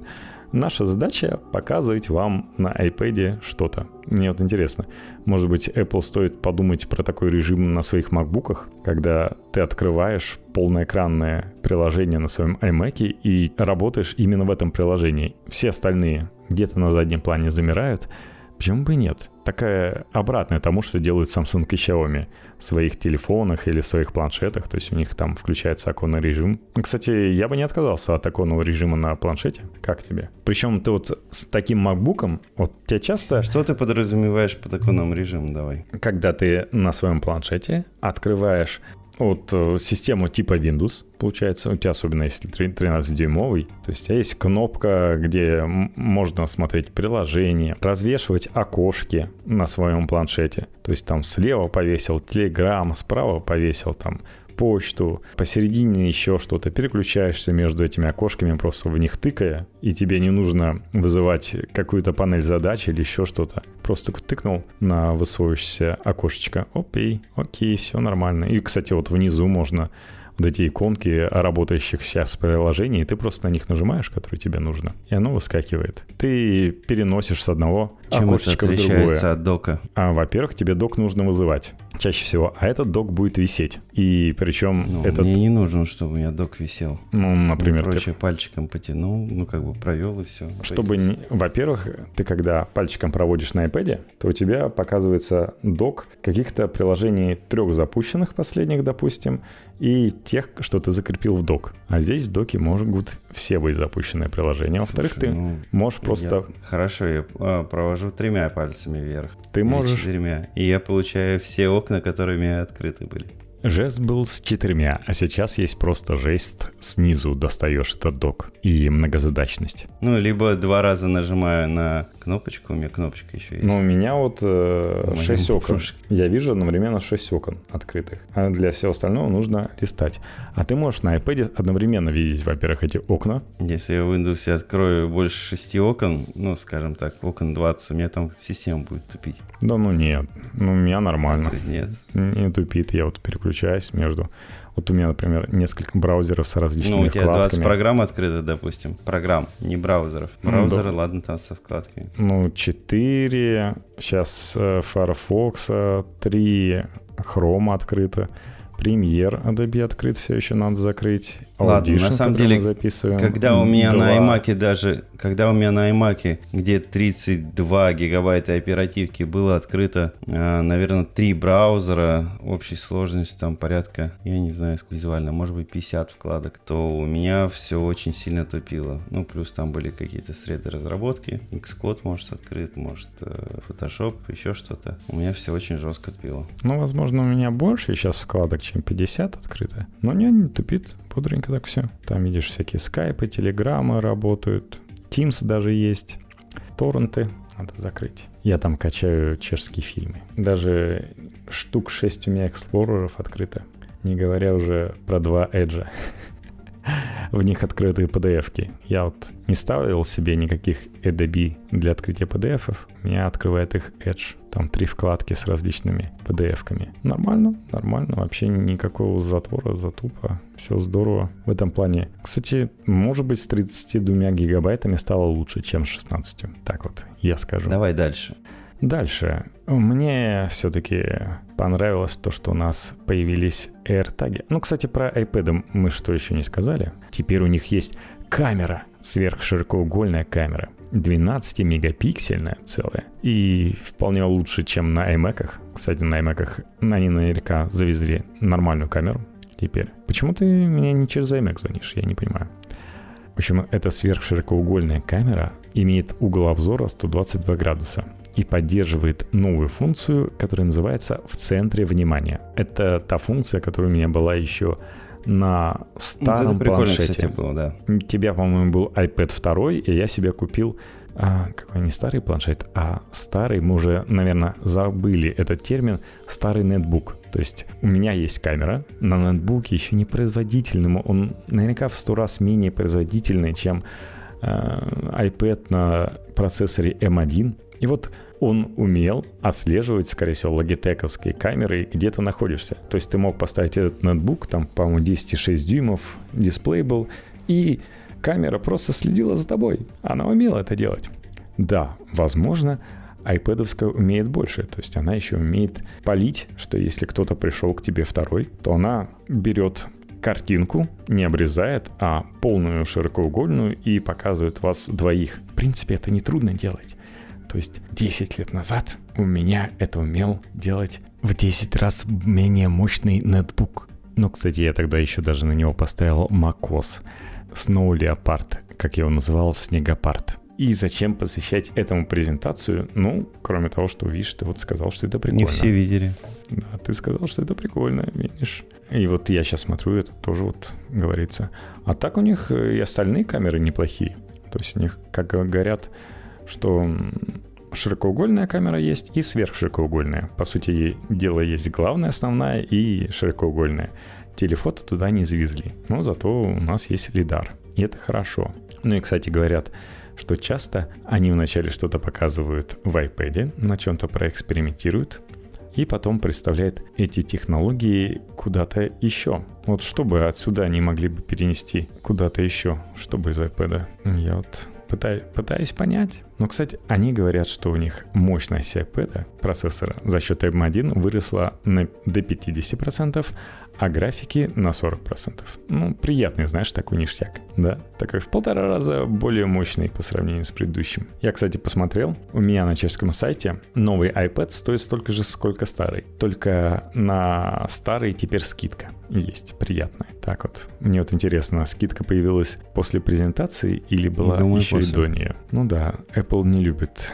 Наша задача показывать вам на iPad что-то. Мне вот интересно, может быть, Apple стоит подумать про такой режим на своих MacBook'ах, когда ты открываешь полноэкранное приложение на своем iMac и работаешь именно в этом приложении. Все остальные где-то на заднем плане замирают, Почему бы и нет? Такая обратная тому, что делают Samsung и Xiaomi в своих телефонах или в своих планшетах, то есть у них там включается оконный режим. Кстати, я бы не отказался от оконного режима на планшете. Как тебе? Причем ты вот с таким MacBook, вот тебя часто... Что ты подразумеваешь под оконным режимом, давай? Когда ты на своем планшете открываешь вот э, систему типа Windows, получается, у тебя особенно если 13-дюймовый, то есть у тебя есть кнопка, где можно смотреть приложения, развешивать окошки на своем планшете. То есть там слева повесил Telegram, справа повесил там почту, посередине еще что-то, переключаешься между этими окошками, просто в них тыкая, и тебе не нужно вызывать какую-то панель задач или еще что-то. Просто тыкнул на высовывающееся окошечко, окей, окей, все нормально. И, кстати, вот внизу можно вот эти иконки работающих сейчас приложений, и ты просто на них нажимаешь, которые тебе нужно, и оно выскакивает. Ты переносишь с одного Чем окошечка это в другое. от дока? А, во-первых, тебе док нужно вызывать чаще всего, а этот док будет висеть. И причем ну, этот... Мне не нужно, чтобы у меня док висел. Ну, например... Ну, проще ты... пальчиком потянул, ну, как бы провел и все. Чтобы, не... во-первых, ты когда пальчиком проводишь на iPad, то у тебя показывается док каких-то приложений трех запущенных последних, допустим, и тех, что ты закрепил в док. А здесь в доке могут все быть запущенные приложения. Во-вторых, ты ну, можешь просто... Я... Хорошо, я а, провожу тремя пальцами вверх. Ты можешь... Четырьмя. И я получаю все окна, меня открыты были. Жест был с четырьмя, а сейчас есть просто жест снизу достаешь этот док и многозадачность. Ну, либо два раза нажимаю на кнопочку, у меня кнопочка еще есть. Ну, у меня вот э, 6 окон. Я вижу одновременно 6 окон открытых. А для всего остального нужно листать. А ты можешь на iPad одновременно видеть, во-первых, эти окна. Если я в Windows открою больше 6 окон, ну, скажем так, окон 20, у меня там система будет тупить. Да ну нет, ну у меня нормально. Нет. Не тупит, я вот переключаю переключаюсь между... Вот у меня, например, несколько браузеров с различными Ну, у тебя вкладками. 20 программ открыто, допустим. Программ, не браузеров. Ну, Браузеры, ну, да. ладно, там со вкладками. Ну, 4, сейчас э, Firefox, 3, Chrome открыто. Премьер Adobe открыт, все еще надо закрыть. Ладно, на самом деле, записываем. когда у меня 2. на iMac даже, когда у меня на iMac где 32 гигабайта оперативки было открыто, э, наверное, три браузера, общей сложностью там порядка, я не знаю, визуально, может быть 50 вкладок, то у меня все очень сильно тупило. Ну, плюс там были какие-то среды разработки, Xcode может открыт, может э, Photoshop, еще что-то. У меня все очень жестко тупило. Ну, возможно, у меня больше сейчас вкладок, чем 50 открыто, но не, не тупит бодренько так все. Там видишь всякие скайпы, телеграммы работают, Teams даже есть, торренты надо закрыть. Я там качаю чешские фильмы. Даже штук 6 у меня эксплореров открыто. Не говоря уже про два Эджа. в них открытые PDF-ки. Я вот не ставил себе никаких EDB для открытия PDF-ов. Меня открывает их Edge. Там три вкладки с различными PDF-ками. Нормально, нормально. Вообще никакого затвора, затупа. Все здорово в этом плане. Кстати, может быть, с 32 гигабайтами стало лучше, чем с 16. Так вот, я скажу. Давай дальше. Дальше. Мне все-таки понравилось то, что у нас появились AirTag. Ну, кстати, про iPad мы что еще не сказали. Теперь у них есть камера, сверхширокоугольная камера. 12-мегапиксельная целая. И вполне лучше, чем на iMac. Кстати, на iMac они наверняка завезли нормальную камеру теперь. Почему ты мне не через iMac звонишь? Я не понимаю. В общем, эта сверхширокоугольная камера имеет угол обзора 122 градуса и поддерживает новую функцию, которая называется «в центре внимания». Это та функция, которая у меня была еще на старом это планшете. Кстати, было, да. У тебя, по-моему, был iPad 2, и я себе купил а, какой не старый планшет, а старый, мы уже, наверное, забыли этот термин, старый нетбук. То есть у меня есть камера на нетбуке, еще не производительным, он наверняка в сто раз менее производительный, чем э, iPad на процессоре M1. И вот он умел отслеживать, скорее всего, логитековские камеры, где ты находишься. То есть ты мог поставить этот ноутбук, там, по-моему, 10,6 дюймов дисплей был, и камера просто следила за тобой. Она умела это делать. Да, возможно, iPad умеет больше, то есть она еще умеет полить, что если кто-то пришел к тебе второй, то она берет картинку, не обрезает, а полную широкоугольную и показывает вас двоих. В принципе, это не трудно делать. То есть 10 лет назад у меня это умел делать в 10 раз менее мощный нетбук. Ну, кстати, я тогда еще даже на него поставил macOS. Snow Leopard, как я его называл, снегопард. И зачем посвящать этому презентацию? Ну, кроме того, что, видишь, ты вот сказал, что это прикольно. Не все видели. Да, ты сказал, что это прикольно, видишь. И вот я сейчас смотрю, это тоже вот говорится. А так у них и остальные камеры неплохие. То есть у них, как говорят, что широкоугольная камера есть и сверхширокоугольная. По сути дела есть главная основная и широкоугольная. Телефото туда не завезли, но зато у нас есть лидар, и это хорошо. Ну и, кстати, говорят, что часто они вначале что-то показывают в iPad, на чем-то проэкспериментируют, и потом представляют эти технологии куда-то еще. Вот чтобы отсюда они могли бы перенести куда-то еще, чтобы из iPad. Я вот пытаюсь, пытаюсь понять. Но, кстати, они говорят, что у них мощность iPad процессора за счет M1 выросла на, до 50%, а графики на 40%. Ну, приятный, знаешь, такой ништяк, да? Такой в полтора раза более мощный по сравнению с предыдущим. Я, кстати, посмотрел, у меня на чешском сайте новый iPad стоит столько же, сколько старый. Только на старый теперь скидка есть, приятная. Так вот, мне вот интересно, скидка появилась после презентации или была Думаю, еще после. и до нее? Ну да, Apple не любит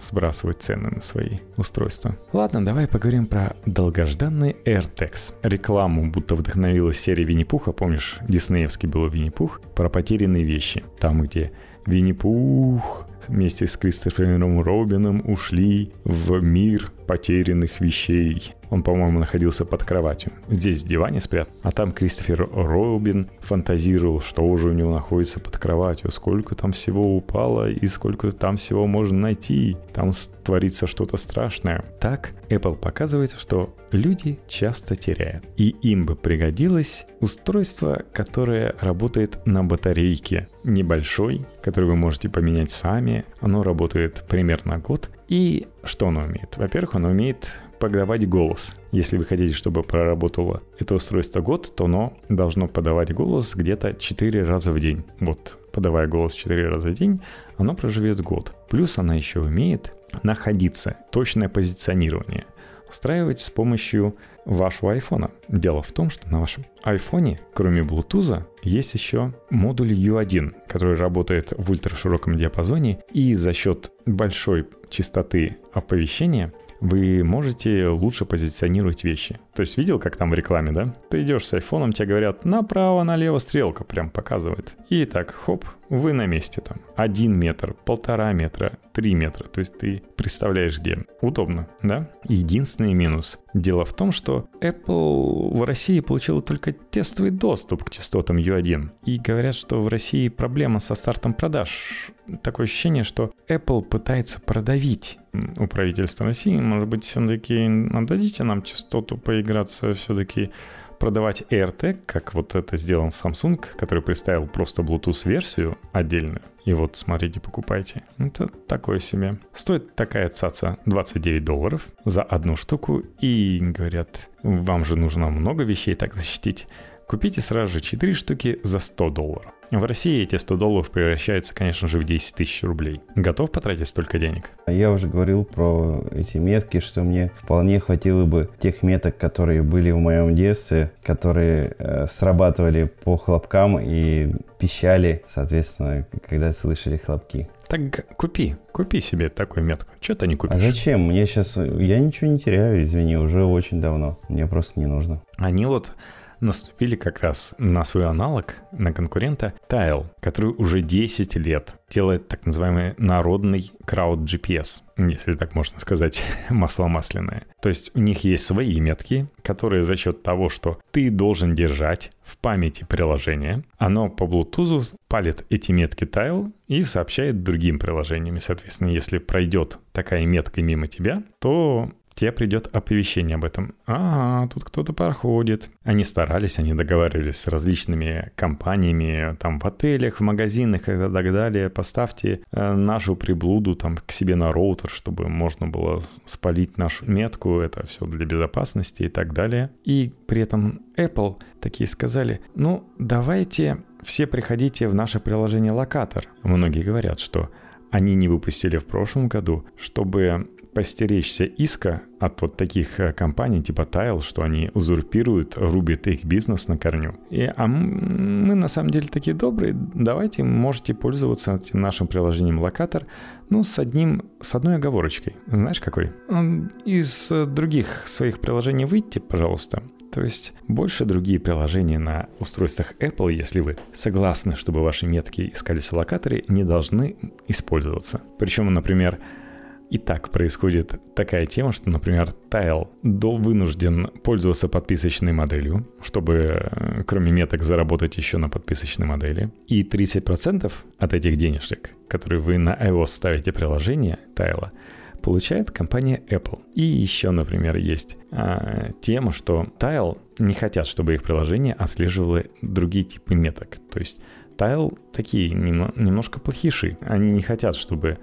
сбрасывать цены на свои устройства. Ладно, давай поговорим про долгожданный AirTags. Рекламу будто вдохновилась серия Винни-Пуха, помнишь, диснеевский был Винни-Пух, про потерянные вещи. Там, где Винни-Пух вместе с Кристофером Робином ушли в мир потерянных вещей. Он, по-моему, находился под кроватью. Здесь в диване спрятан. А там Кристофер Робин фантазировал, что уже у него находится под кроватью. Сколько там всего упало и сколько там всего можно найти. Там творится что-то страшное. Так Apple показывает, что люди часто теряют. И им бы пригодилось устройство, которое работает на батарейке. Небольшой, который вы можете поменять сами. Оно работает примерно год. И что оно умеет? Во-первых, оно умеет подавать голос. Если вы хотите, чтобы проработало это устройство год, то оно должно подавать голос где-то 4 раза в день. Вот, подавая голос 4 раза в день, оно проживет год. Плюс она еще умеет находиться, точное позиционирование устраивать с помощью вашего айфона. Дело в том, что на вашем айфоне, кроме Bluetooth, есть еще модуль U1, который работает в ультрашироком диапазоне и за счет большой частоты оповещения – вы можете лучше позиционировать вещи. То есть видел, как там в рекламе, да? Ты идешь с айфоном, тебе говорят направо-налево стрелка прям показывает. И так, хоп, вы на месте там. Один метр, полтора метра, три метра. То есть ты представляешь где. Удобно, да? Единственный минус. Дело в том, что Apple в России получила только тестовый доступ к частотам U1. И говорят, что в России проблема со стартом продаж. Такое ощущение, что Apple пытается продавить у правительства России. Может быть, все-таки отдадите нам частоту поиграться все-таки продавать AirTag, как вот это сделал Samsung, который представил просто Bluetooth-версию отдельную. И вот, смотрите, покупайте. Это такое себе. Стоит такая цаца 29 долларов за одну штуку. И говорят, вам же нужно много вещей так защитить. Купите сразу же 4 штуки за 100 долларов. В России эти 100 долларов превращаются, конечно же, в 10 тысяч рублей. Готов потратить столько денег? Я уже говорил про эти метки, что мне вполне хватило бы тех меток, которые были в моем детстве, которые э, срабатывали по хлопкам и пищали, соответственно, когда слышали хлопки. Так купи, купи себе такую метку. Что ты не купишь? А зачем? Мне сейчас... Я ничего не теряю, извини, уже очень давно. Мне просто не нужно. Они вот наступили как раз на свой аналог, на конкурента Tile, который уже 10 лет делает так называемый народный крауд GPS, если так можно сказать, масло масляное. То есть у них есть свои метки, которые за счет того, что ты должен держать в памяти приложение, оно по Bluetooth палит эти метки Tile и сообщает другим приложениям. И, соответственно, если пройдет такая метка мимо тебя, то тебе придет оповещение об этом. Ага, тут кто-то проходит. Они старались, они договаривались с различными компаниями, там в отелях, в магазинах и так далее. Поставьте э, нашу приблуду там к себе на роутер, чтобы можно было спалить нашу метку. Это все для безопасности и так далее. И при этом Apple такие сказали, ну давайте все приходите в наше приложение локатор. Многие говорят, что они не выпустили в прошлом году, чтобы постеречься иска от вот таких э, компаний типа Tile, что они узурпируют, рубят их бизнес на корню. И, а мы на самом деле такие добрые, давайте можете пользоваться этим нашим приложением Локатор, ну, с одним, с одной оговорочкой. Знаешь, какой? Из э, других своих приложений выйти, пожалуйста, то есть больше другие приложения на устройствах Apple, если вы согласны, чтобы ваши метки искались в локаторе, не должны использоваться. Причем, например, и так происходит такая тема, что, например, Tile вынужден пользоваться подписочной моделью, чтобы э, кроме меток заработать еще на подписочной модели. И 30% от этих денежек, которые вы на iOS ставите приложение Tile, получает компания Apple. И еще, например, есть а, тема, что Tile не хотят, чтобы их приложение отслеживало другие типы меток. То есть Tile такие немножко плохиши. Они не хотят, чтобы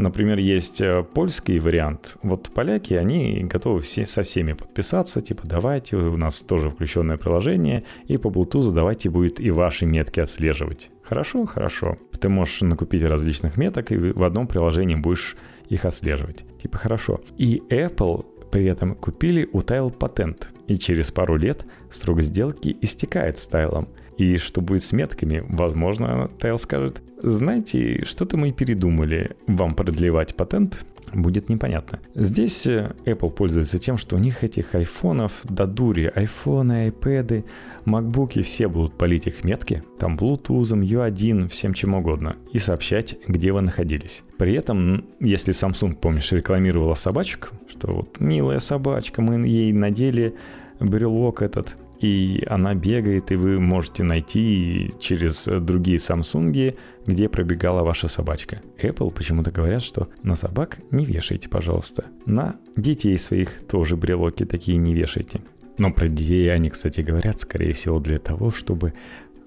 Например, есть э, польский вариант. Вот поляки, они готовы все, со всеми подписаться, типа давайте, у нас тоже включенное приложение, и по Bluetooth давайте будет и ваши метки отслеживать. Хорошо, хорошо. Ты можешь накупить различных меток, и в одном приложении будешь их отслеживать. Типа хорошо. И Apple при этом купили у Tile патент, и через пару лет срок сделки истекает с Тайлом. И что будет с метками? Возможно, Тайл скажет, знаете, что-то мы передумали, вам продлевать патент будет непонятно. Здесь э, Apple пользуется тем, что у них этих айфонов до дури, айфоны, айпэды, макбуки, все будут полить их метки, там Bluetooth, U1, всем чем угодно, и сообщать, где вы находились. При этом, если Samsung, помнишь, рекламировала собачек, что вот милая собачка, мы ей надели брелок этот, и она бегает, и вы можете найти через другие Samsung, где пробегала ваша собачка. Apple почему-то говорят, что на собак не вешайте, пожалуйста. На детей своих тоже брелоки такие не вешайте. Но про детей они, кстати, говорят, скорее всего, для того, чтобы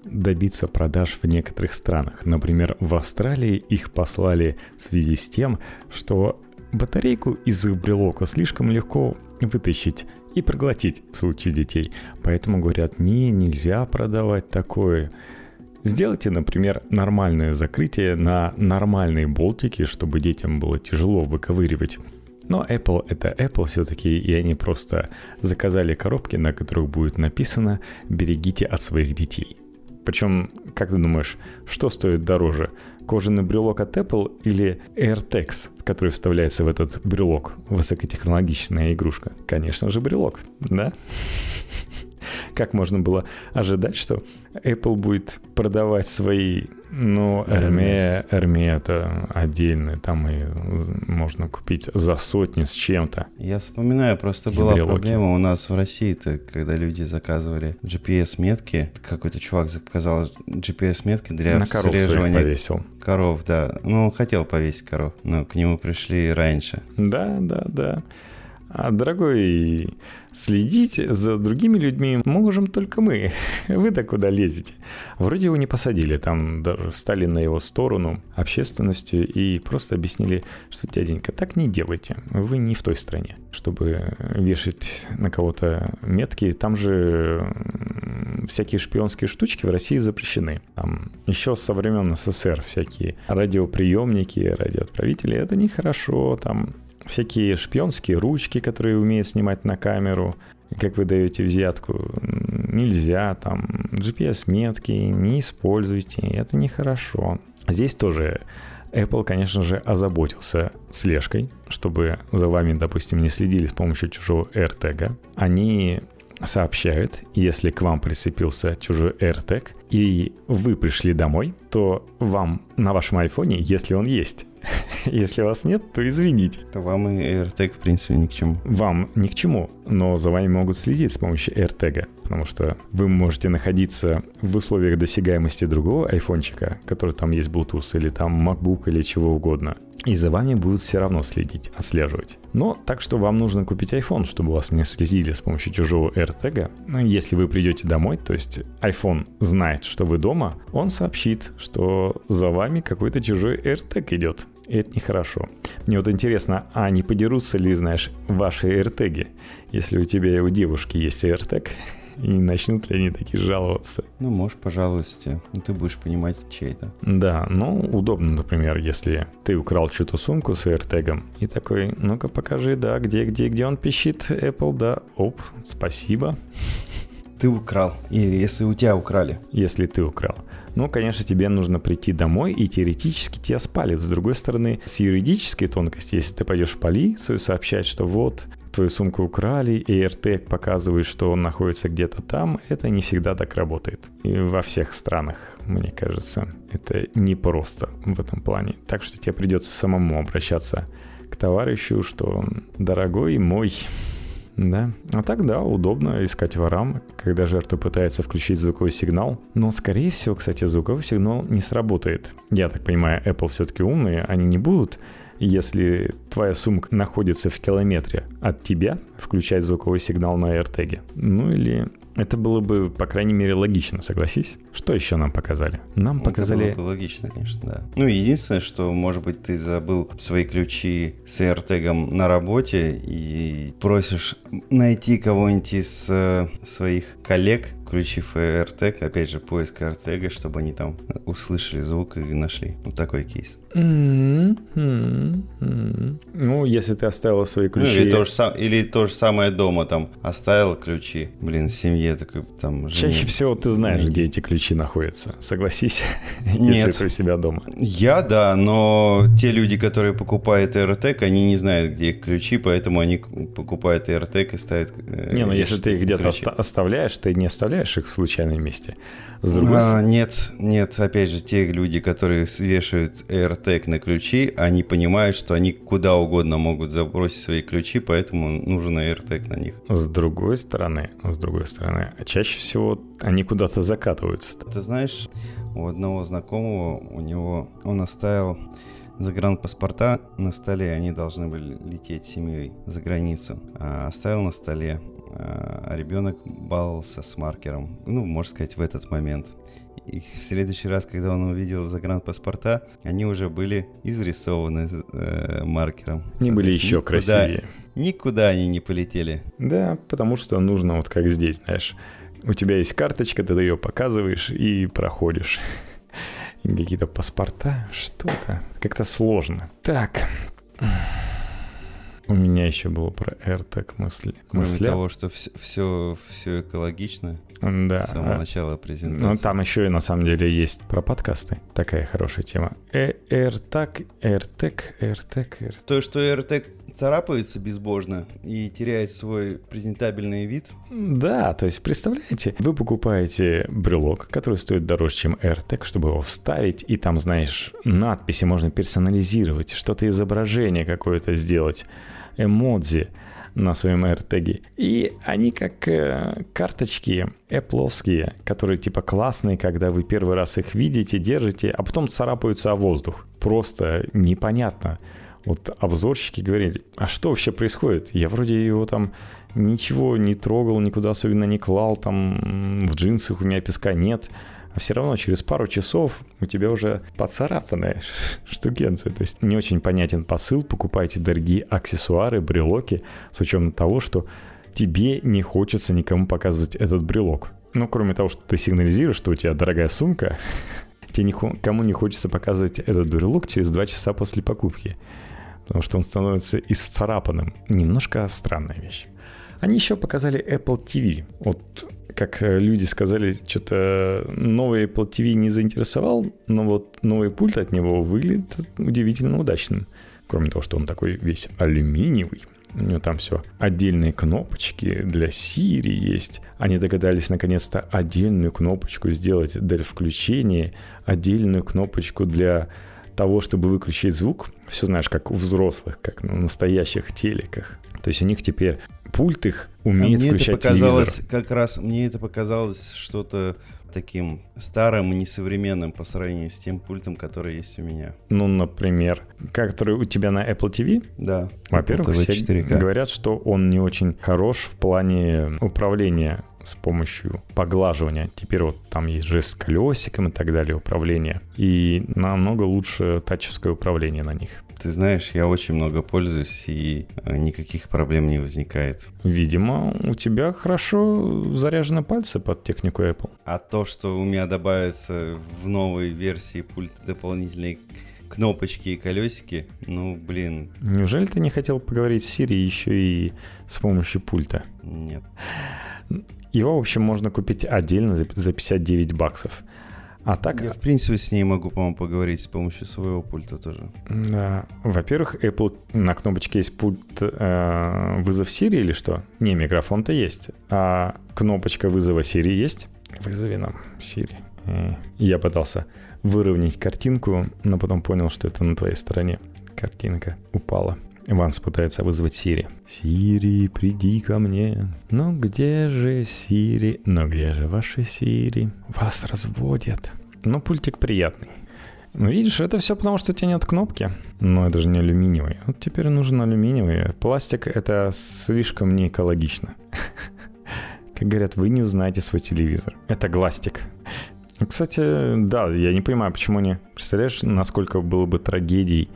добиться продаж в некоторых странах. Например, в Австралии их послали в связи с тем, что батарейку из их брелока слишком легко вытащить и проглотить в случае детей. Поэтому говорят, не, нельзя продавать такое. Сделайте, например, нормальное закрытие на нормальные болтики, чтобы детям было тяжело выковыривать. Но Apple это Apple все-таки, и они просто заказали коробки, на которых будет написано «берегите от своих детей». Причем, как ты думаешь, что стоит дороже? Кожаный брелок от Apple или AirTags, в который вставляется в этот брелок? Высокотехнологичная игрушка. Конечно же, брелок, да? Как можно было ожидать, что Apple будет продавать свои ну, Эрме, Эрме это отдельно, там и можно купить за сотню с чем-то. Я вспоминаю, просто была проблема у нас в России-то, когда люди заказывали GPS-метки, какой-то чувак заказал GPS-метки для На отслеживания повесил. коров, да. Ну, он хотел повесить коров, но к нему пришли раньше. Да, да, да. А, дорогой, следить за другими людьми можем только мы. Вы-то куда лезете? Вроде его не посадили, там даже встали на его сторону общественностью и просто объяснили, что, дяденька, так не делайте. Вы не в той стране, чтобы вешать на кого-то метки. Там же всякие шпионские штучки в России запрещены. Там еще со времен СССР всякие радиоприемники, радиоотправители. Это нехорошо. Там всякие шпионские ручки, которые умеют снимать на камеру, как вы даете взятку, нельзя, там, GPS-метки не используйте, это нехорошо. Здесь тоже Apple, конечно же, озаботился слежкой, чтобы за вами, допустим, не следили с помощью чужого AirTag. Они сообщают, если к вам прицепился чужой AirTag, и вы пришли домой, то вам на вашем айфоне, если он есть, Если вас нет, то извините. То вам и AirTag, в принципе, ни к чему. Вам ни к чему, но за вами могут следить с помощью AirTag, потому что вы можете находиться в условиях досягаемости другого айфончика, который там есть Bluetooth, или там MacBook, или чего угодно. И за вами будут все равно следить, отслеживать. Но так что вам нужно купить iPhone, чтобы вас не следили с помощью чужого AirTag. Но если вы придете домой, то есть iPhone знает, что вы дома, он сообщит, что за вами какой-то чужой AirTag идет. И это нехорошо. Мне вот интересно, а не подерутся ли, знаешь, ваши AirTag? Если у тебя и у девушки есть AirTag, И начнут ли они такие жаловаться? Ну, можешь пожалуйста. Ну, ты будешь понимать, чей это. Да, ну, удобно, например, если ты украл чью-то сумку с AirTag и такой, ну-ка покажи, да, где, где, где он пищит, Apple, да, оп, спасибо. Ты украл. И если у тебя украли. Если ты украл. Ну, конечно, тебе нужно прийти домой, и теоретически тебя спалят. С другой стороны, с юридической тонкости, если ты пойдешь в полицию сообщать, что вот, твою сумку украли, и AirTag показывает, что он находится где-то там, это не всегда так работает. И во всех странах, мне кажется, это не просто в этом плане. Так что тебе придется самому обращаться к товарищу, что «дорогой мой, да. А так, да, удобно искать ворам, когда жертва пытается включить звуковой сигнал. Но, скорее всего, кстати, звуковой сигнал не сработает. Я так понимаю, Apple все-таки умные, они не будут если твоя сумка находится в километре от тебя, включать звуковой сигнал на AirTag. Ну или это было бы, по крайней мере, логично, согласись. Что еще нам показали? Нам показали... Это было бы логично, конечно, да. Ну, единственное, что, может быть, ты забыл свои ключи с AirTag на работе и просишь найти кого-нибудь из э, своих коллег, включив AirTag, опять же, поиск AirTag, чтобы они там услышали звук и нашли. Вот такой кейс. Mm-hmm. Mm-hmm. Ну, если ты оставила свои ключи... Ну, или, то же, или то же самое дома, там, оставил ключи, блин, семье такой, там, жене. Чаще всего ты знаешь, где эти ключи находятся, согласись, Нет. если ты у себя дома. Я, да, но те люди, которые покупают AirTag, они не знают, где их ключи, поэтому они покупают AirTag и ставят... Э, не, ну если ты их где-то оста- оставляешь, ты не оставляешь их в случайном месте. С другой а, Нет, нет, опять же, те люди, которые вешают AirTag на ключи, они понимают, что они куда угодно могут забросить свои ключи, поэтому нужен AirTag на них. С другой стороны, с другой стороны, чаще всего они куда-то закатываются. Ты знаешь, у одного знакомого, у него, он оставил загранпаспорта на столе, они должны были лететь семьей за границу. А оставил на столе, а ребенок баловался с маркером. Ну, можно сказать, в этот момент. И в следующий раз, когда он увидел загранпаспорта, они уже были изрисованы э, маркером. Не были еще никуда, красивее. Никуда они не полетели. Да, потому что нужно вот как здесь, знаешь. У тебя есть карточка, ты ее показываешь и проходишь. Какие-то паспорта, что-то. Как-то сложно. Так. У меня еще было про AirTag мысли. Кроме мысля. того, что все, все, все экологично. Да. С самого начала презентации. Ну, там еще и на самом деле есть про подкасты. Такая хорошая тема. Э, AirTag, AirTag, AirTag, AirTag. То, что AirTag царапается безбожно и теряет свой презентабельный вид. Да, то есть, представляете, вы покупаете брелок, который стоит дороже, чем AirTag, чтобы его вставить, и там, знаешь, надписи можно персонализировать, что-то изображение какое-то сделать эмодзи на своем AirTag. И они как э, карточки Apple, которые типа классные, когда вы первый раз их видите, держите, а потом царапаются о воздух. Просто непонятно. Вот обзорщики говорили, а что вообще происходит? Я вроде его там ничего не трогал, никуда особенно не клал, там в джинсах у меня песка нет а все равно через пару часов у тебя уже поцарапанная штукенция. То есть не очень понятен посыл, покупайте дорогие аксессуары, брелоки, с учетом того, что тебе не хочется никому показывать этот брелок. Ну, кроме того, что ты сигнализируешь, что у тебя дорогая сумка, тебе никому не хочется показывать этот брелок через два часа после покупки, потому что он становится исцарапанным. Немножко странная вещь. Они еще показали Apple TV. Вот как э, люди сказали, что-то новый Apple TV не заинтересовал, но вот новый пульт от него выглядит удивительно удачным. Кроме того, что он такой весь алюминиевый. У него там все отдельные кнопочки для Siri есть. Они догадались наконец-то отдельную кнопочку сделать для включения, отдельную кнопочку для того, чтобы выключить звук. Все знаешь, как у взрослых, как на настоящих телеках. То есть у них теперь пульт их умеет а мне включать это показалось, телевизор. Как раз мне это показалось что-то таким старым и несовременным по сравнению с тем пультом, который есть у меня. Ну, например, который у тебя на Apple TV? Да. Во-первых, все 4K. говорят, что он не очень хорош в плане управления с помощью поглаживания. Теперь вот там есть жест с колесиком и так далее, управление. И намного лучше тачевское управление на них. Ты знаешь, я очень много пользуюсь, и э, никаких проблем не возникает. Видимо, у тебя хорошо заряжены пальцы под технику Apple. А то, что у меня добавится в новой версии пульта дополнительные кнопочки и колесики, ну, блин. Неужели ты не хотел поговорить с Siri еще и с помощью пульта? Нет. Его, в общем, можно купить отдельно за 59 баксов. А так... Я, в принципе, с ней могу, по-моему, поговорить с помощью своего пульта тоже. Да. Во-первых, Apple на кнопочке есть пульт э, вызов Siri или что? Не, микрофон-то есть. А кнопочка вызова Siri есть? Вызови нам Siri. Я пытался выровнять картинку, но потом понял, что это на твоей стороне. Картинка упала. Ванс пытается вызвать Сири. «Сири, приди ко мне». «Ну где же Сири? Ну где же ваши Сири?» «Вас разводят». Но пультик приятный. Ну, видишь, это все потому, что у тебя нет кнопки. Но это же не алюминиевый. Вот теперь нужен алюминиевый. Пластик — это слишком не экологично. Как говорят, вы не узнаете свой телевизор. Это гластик. Кстати, да, я не понимаю, почему не. Представляешь, насколько было бы трагедией,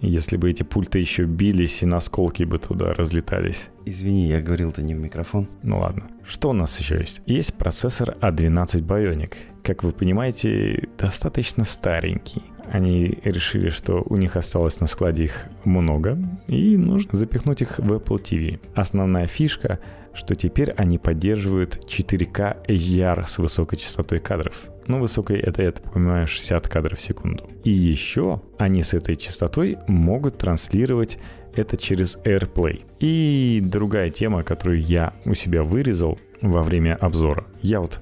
если бы эти пульты еще бились и на осколки бы туда разлетались. Извини, я говорил-то не в микрофон. Ну ладно. Что у нас еще есть? Есть процессор A12 Bionic. Как вы понимаете, достаточно старенький. Они решили, что у них осталось на складе их много, и нужно запихнуть их в Apple TV. Основная фишка, что теперь они поддерживают 4K HDR с высокой частотой кадров ну, высокой это, я понимаю, 60 кадров в секунду. И еще они с этой частотой могут транслировать это через AirPlay. И другая тема, которую я у себя вырезал во время обзора. Я вот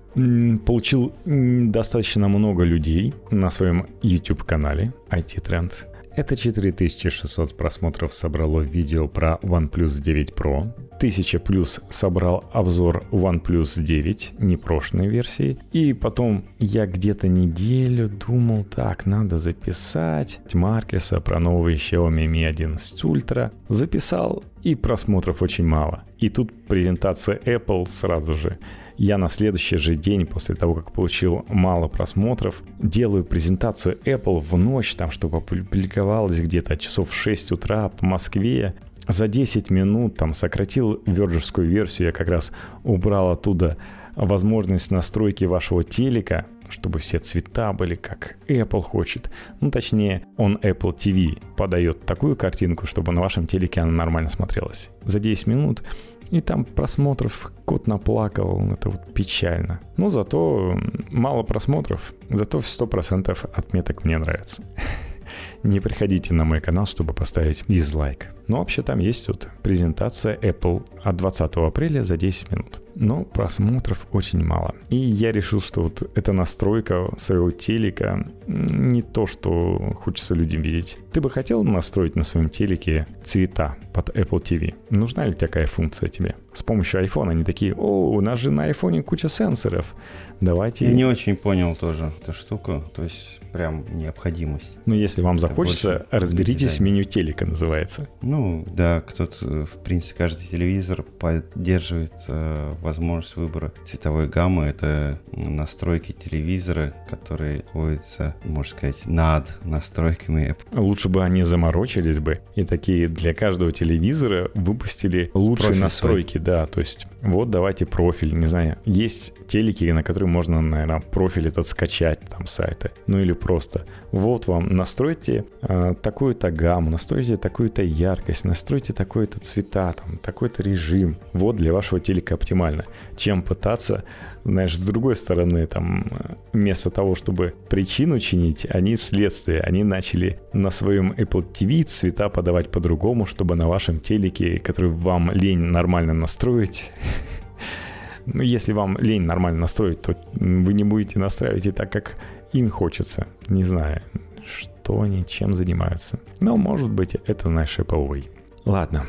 получил достаточно много людей на своем YouTube-канале IT Trend. Это 4600 просмотров собрало видео про OnePlus 9 Pro. 1000 плюс собрал обзор OnePlus 9 непрошенной версии. И потом я где-то неделю думал, так, надо записать Маркеса про новый Xiaomi Mi 11 Ultra. Записал, и просмотров очень мало. И тут презентация Apple сразу же. Я на следующий же день, после того, как получил мало просмотров, делаю презентацию Apple в ночь, там, чтобы опубликовалось где-то часов в 6 утра по Москве за 10 минут там сократил верджевскую версию, я как раз убрал оттуда возможность настройки вашего телека, чтобы все цвета были как Apple хочет. Ну, точнее, он Apple TV подает такую картинку, чтобы на вашем телеке она нормально смотрелась. За 10 минут и там просмотров кот наплакал, это вот печально. Но зато мало просмотров, зато в 100% отметок мне нравится. Не приходите на мой канал, чтобы поставить дизлайк. Но вообще там есть вот презентация Apple от 20 апреля за 10 минут. Но просмотров очень мало. И я решил, что вот эта настройка своего телека не то, что хочется людям видеть. Ты бы хотел настроить на своем телеке цвета под Apple TV? Нужна ли такая функция тебе? С помощью iPhone они такие, о, у нас же на iPhone куча сенсоров. Давайте... Я не очень понял тоже эту штуку. То есть прям необходимость. Ну, если вам захочется, разберитесь, меню телека называется. Ну, ну, да, кто-то, в принципе, каждый телевизор поддерживает э, возможность выбора цветовой гаммы. Это настройки телевизора, которые находятся, можно сказать, над настройками. Лучше бы они заморочились бы и такие для каждого телевизора выпустили лучшие профиль настройки, свой. да. То есть вот давайте профиль, не знаю. Есть телеки, на которые можно, наверное, профиль этот скачать, там, сайты. Ну или просто. Вот вам настройте э, такую-то гамму, настройте такую-то яркость яркость, настройте такой-то цвета, там, такой-то режим. Вот для вашего телека оптимально. Чем пытаться, знаешь, с другой стороны, там, вместо того, чтобы причину чинить, они следствие. Они начали на своем Apple TV цвета подавать по-другому, чтобы на вашем телеке, который вам лень нормально настроить, ну, если вам лень нормально настроить, то вы не будете настраивать и так, как им хочется. Не знаю что они чем занимаются. Но, может быть, это наш Apple Ладно,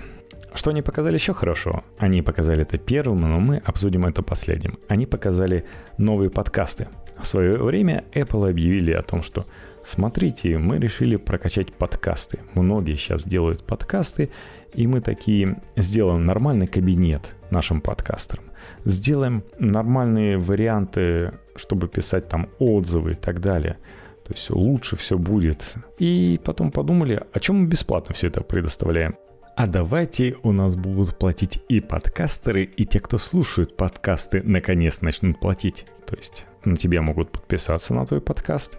что они показали еще хорошо? Они показали это первым, но мы обсудим это последним. Они показали новые подкасты. В свое время Apple объявили о том, что смотрите, мы решили прокачать подкасты. Многие сейчас делают подкасты, и мы такие сделаем нормальный кабинет нашим подкастерам. Сделаем нормальные варианты, чтобы писать там отзывы и так далее – То есть лучше все будет. И потом подумали, о чем мы бесплатно все это предоставляем. А давайте у нас будут платить и подкастеры, и те, кто слушают подкасты, наконец начнут платить. То есть на тебя могут подписаться на твой подкаст,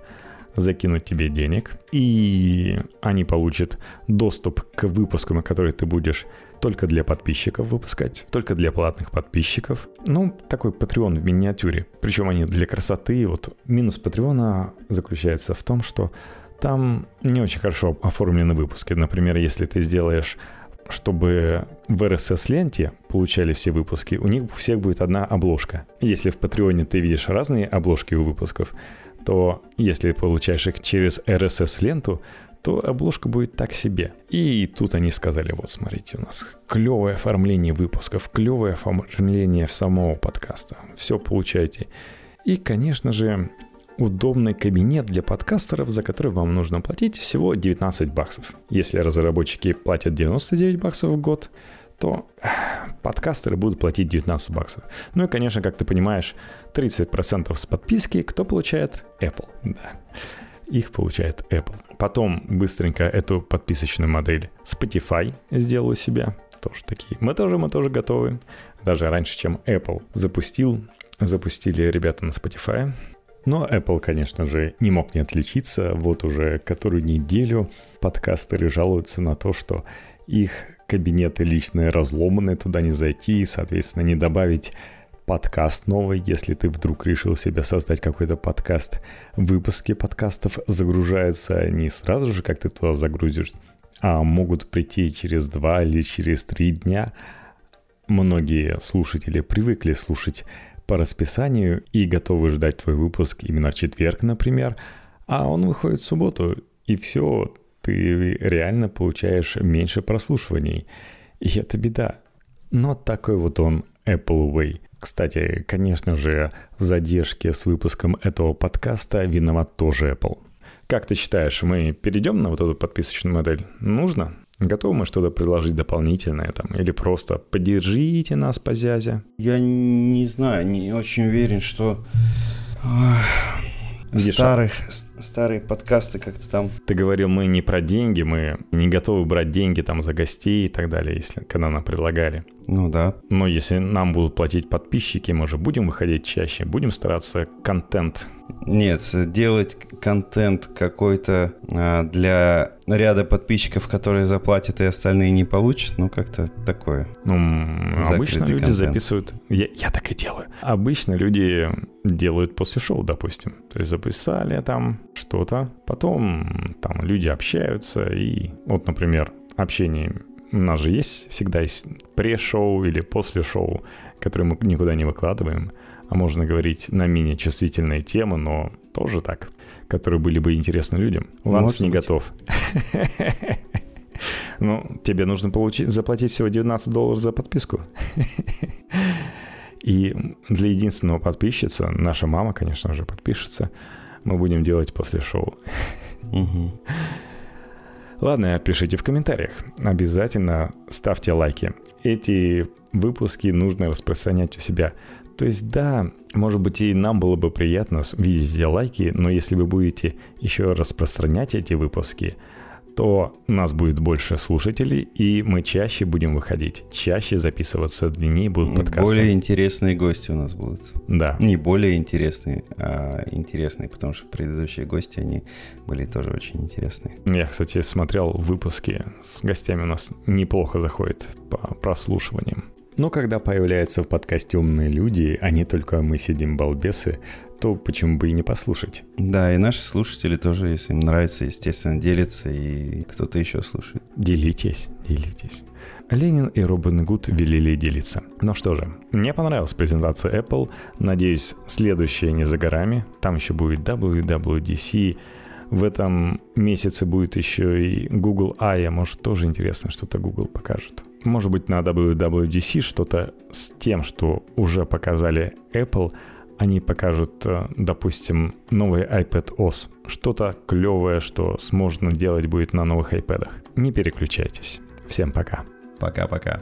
закинуть тебе денег, и они получат доступ к выпускам, которые ты будешь только для подписчиков выпускать, только для платных подписчиков. Ну, такой Patreon в миниатюре. Причем они для красоты. Вот минус Патреона заключается в том, что там не очень хорошо оформлены выпуски. Например, если ты сделаешь чтобы в RSS-ленте получали все выпуски, у них у всех будет одна обложка. Если в Патреоне ты видишь разные обложки у выпусков, то если получаешь их через RSS-ленту, то обложка будет так себе. И тут они сказали, вот смотрите, у нас клевое оформление выпусков, клевое оформление самого подкаста. Все получаете. И, конечно же, удобный кабинет для подкастеров, за который вам нужно платить всего 19 баксов. Если разработчики платят 99 баксов в год, то подкастеры будут платить 19 баксов. Ну и, конечно, как ты понимаешь, 30% с подписки кто получает? Apple. Да. Их получает Apple. Потом быстренько эту подписочную модель Spotify сделал у себя. Тоже такие. Мы тоже, мы тоже готовы. Даже раньше, чем Apple запустил, запустили ребята на Spotify. Но Apple, конечно же, не мог не отличиться. Вот уже которую неделю подкастеры жалуются на то, что их кабинеты личные разломаны, туда не зайти, и, соответственно, не добавить подкаст новый, если ты вдруг решил себе создать какой-то подкаст. Выпуски подкастов загружаются не сразу же, как ты туда загрузишь, а могут прийти через два или через три дня. Многие слушатели привыкли слушать по расписанию и готовы ждать твой выпуск именно в четверг, например, а он выходит в субботу, и все, ты реально получаешь меньше прослушиваний. И это беда. Но такой вот он Apple Way. Кстати, конечно же, в задержке с выпуском этого подкаста виноват тоже Apple. Как ты считаешь, мы перейдем на вот эту подписочную модель? Нужно? Готовы мы что-то предложить дополнительное там? Или просто поддержите нас по зязе? Я не знаю, не очень уверен, что старых, старые подкасты как-то там. Ты говорил, мы не про деньги, мы не готовы брать деньги там за гостей и так далее, если когда нам предлагали. Ну да. Но если нам будут платить подписчики, мы же будем выходить чаще, будем стараться контент нет, делать контент какой-то а, для ряда подписчиков, которые заплатят, и остальные не получат, ну как-то такое. Ну, обычно люди контент. записывают. Я, я так и делаю. Обычно люди делают после шоу, допустим. То есть записали там что-то, потом там люди общаются, и вот, например, общение у нас же есть всегда есть пре-шоу или после шоу, которые мы никуда не выкладываем а можно говорить на менее чувствительные темы, но тоже так, которые были бы интересны людям. Ланс не быть. готов. Ну, тебе нужно получить, заплатить всего 19 долларов за подписку. И для единственного подписчица, наша мама, конечно же, подпишется, мы будем делать после шоу. Ладно, пишите в комментариях. Обязательно ставьте лайки. Эти выпуски нужно распространять у себя. То есть да, может быть и нам было бы приятно видеть лайки, но если вы будете еще распространять эти выпуски, то нас будет больше слушателей, и мы чаще будем выходить, чаще записываться, длиннее будут подкасты. Более интересные гости у нас будут. Да. Не более интересные, а интересные, потому что предыдущие гости, они были тоже очень интересные. Я, кстати, смотрел выпуски с гостями, у нас неплохо заходит по прослушиваниям. Но когда появляются в подкасте умные люди, а не только мы сидим балбесы, то почему бы и не послушать? Да, и наши слушатели тоже, если им нравится, естественно, делятся, и кто-то еще слушает. Делитесь, делитесь. Ленин и Робин Гуд велели делиться. Ну что же, мне понравилась презентация Apple. Надеюсь, следующая не за горами. Там еще будет WWDC. В этом месяце будет еще и Google I. Может, тоже интересно, что-то Google покажет может быть, на WWDC что-то с тем, что уже показали Apple, они покажут, э, допустим, новый iPad OS. Что-то клевое, что можно делать будет на новых iPad. Не переключайтесь. Всем пока. Пока-пока.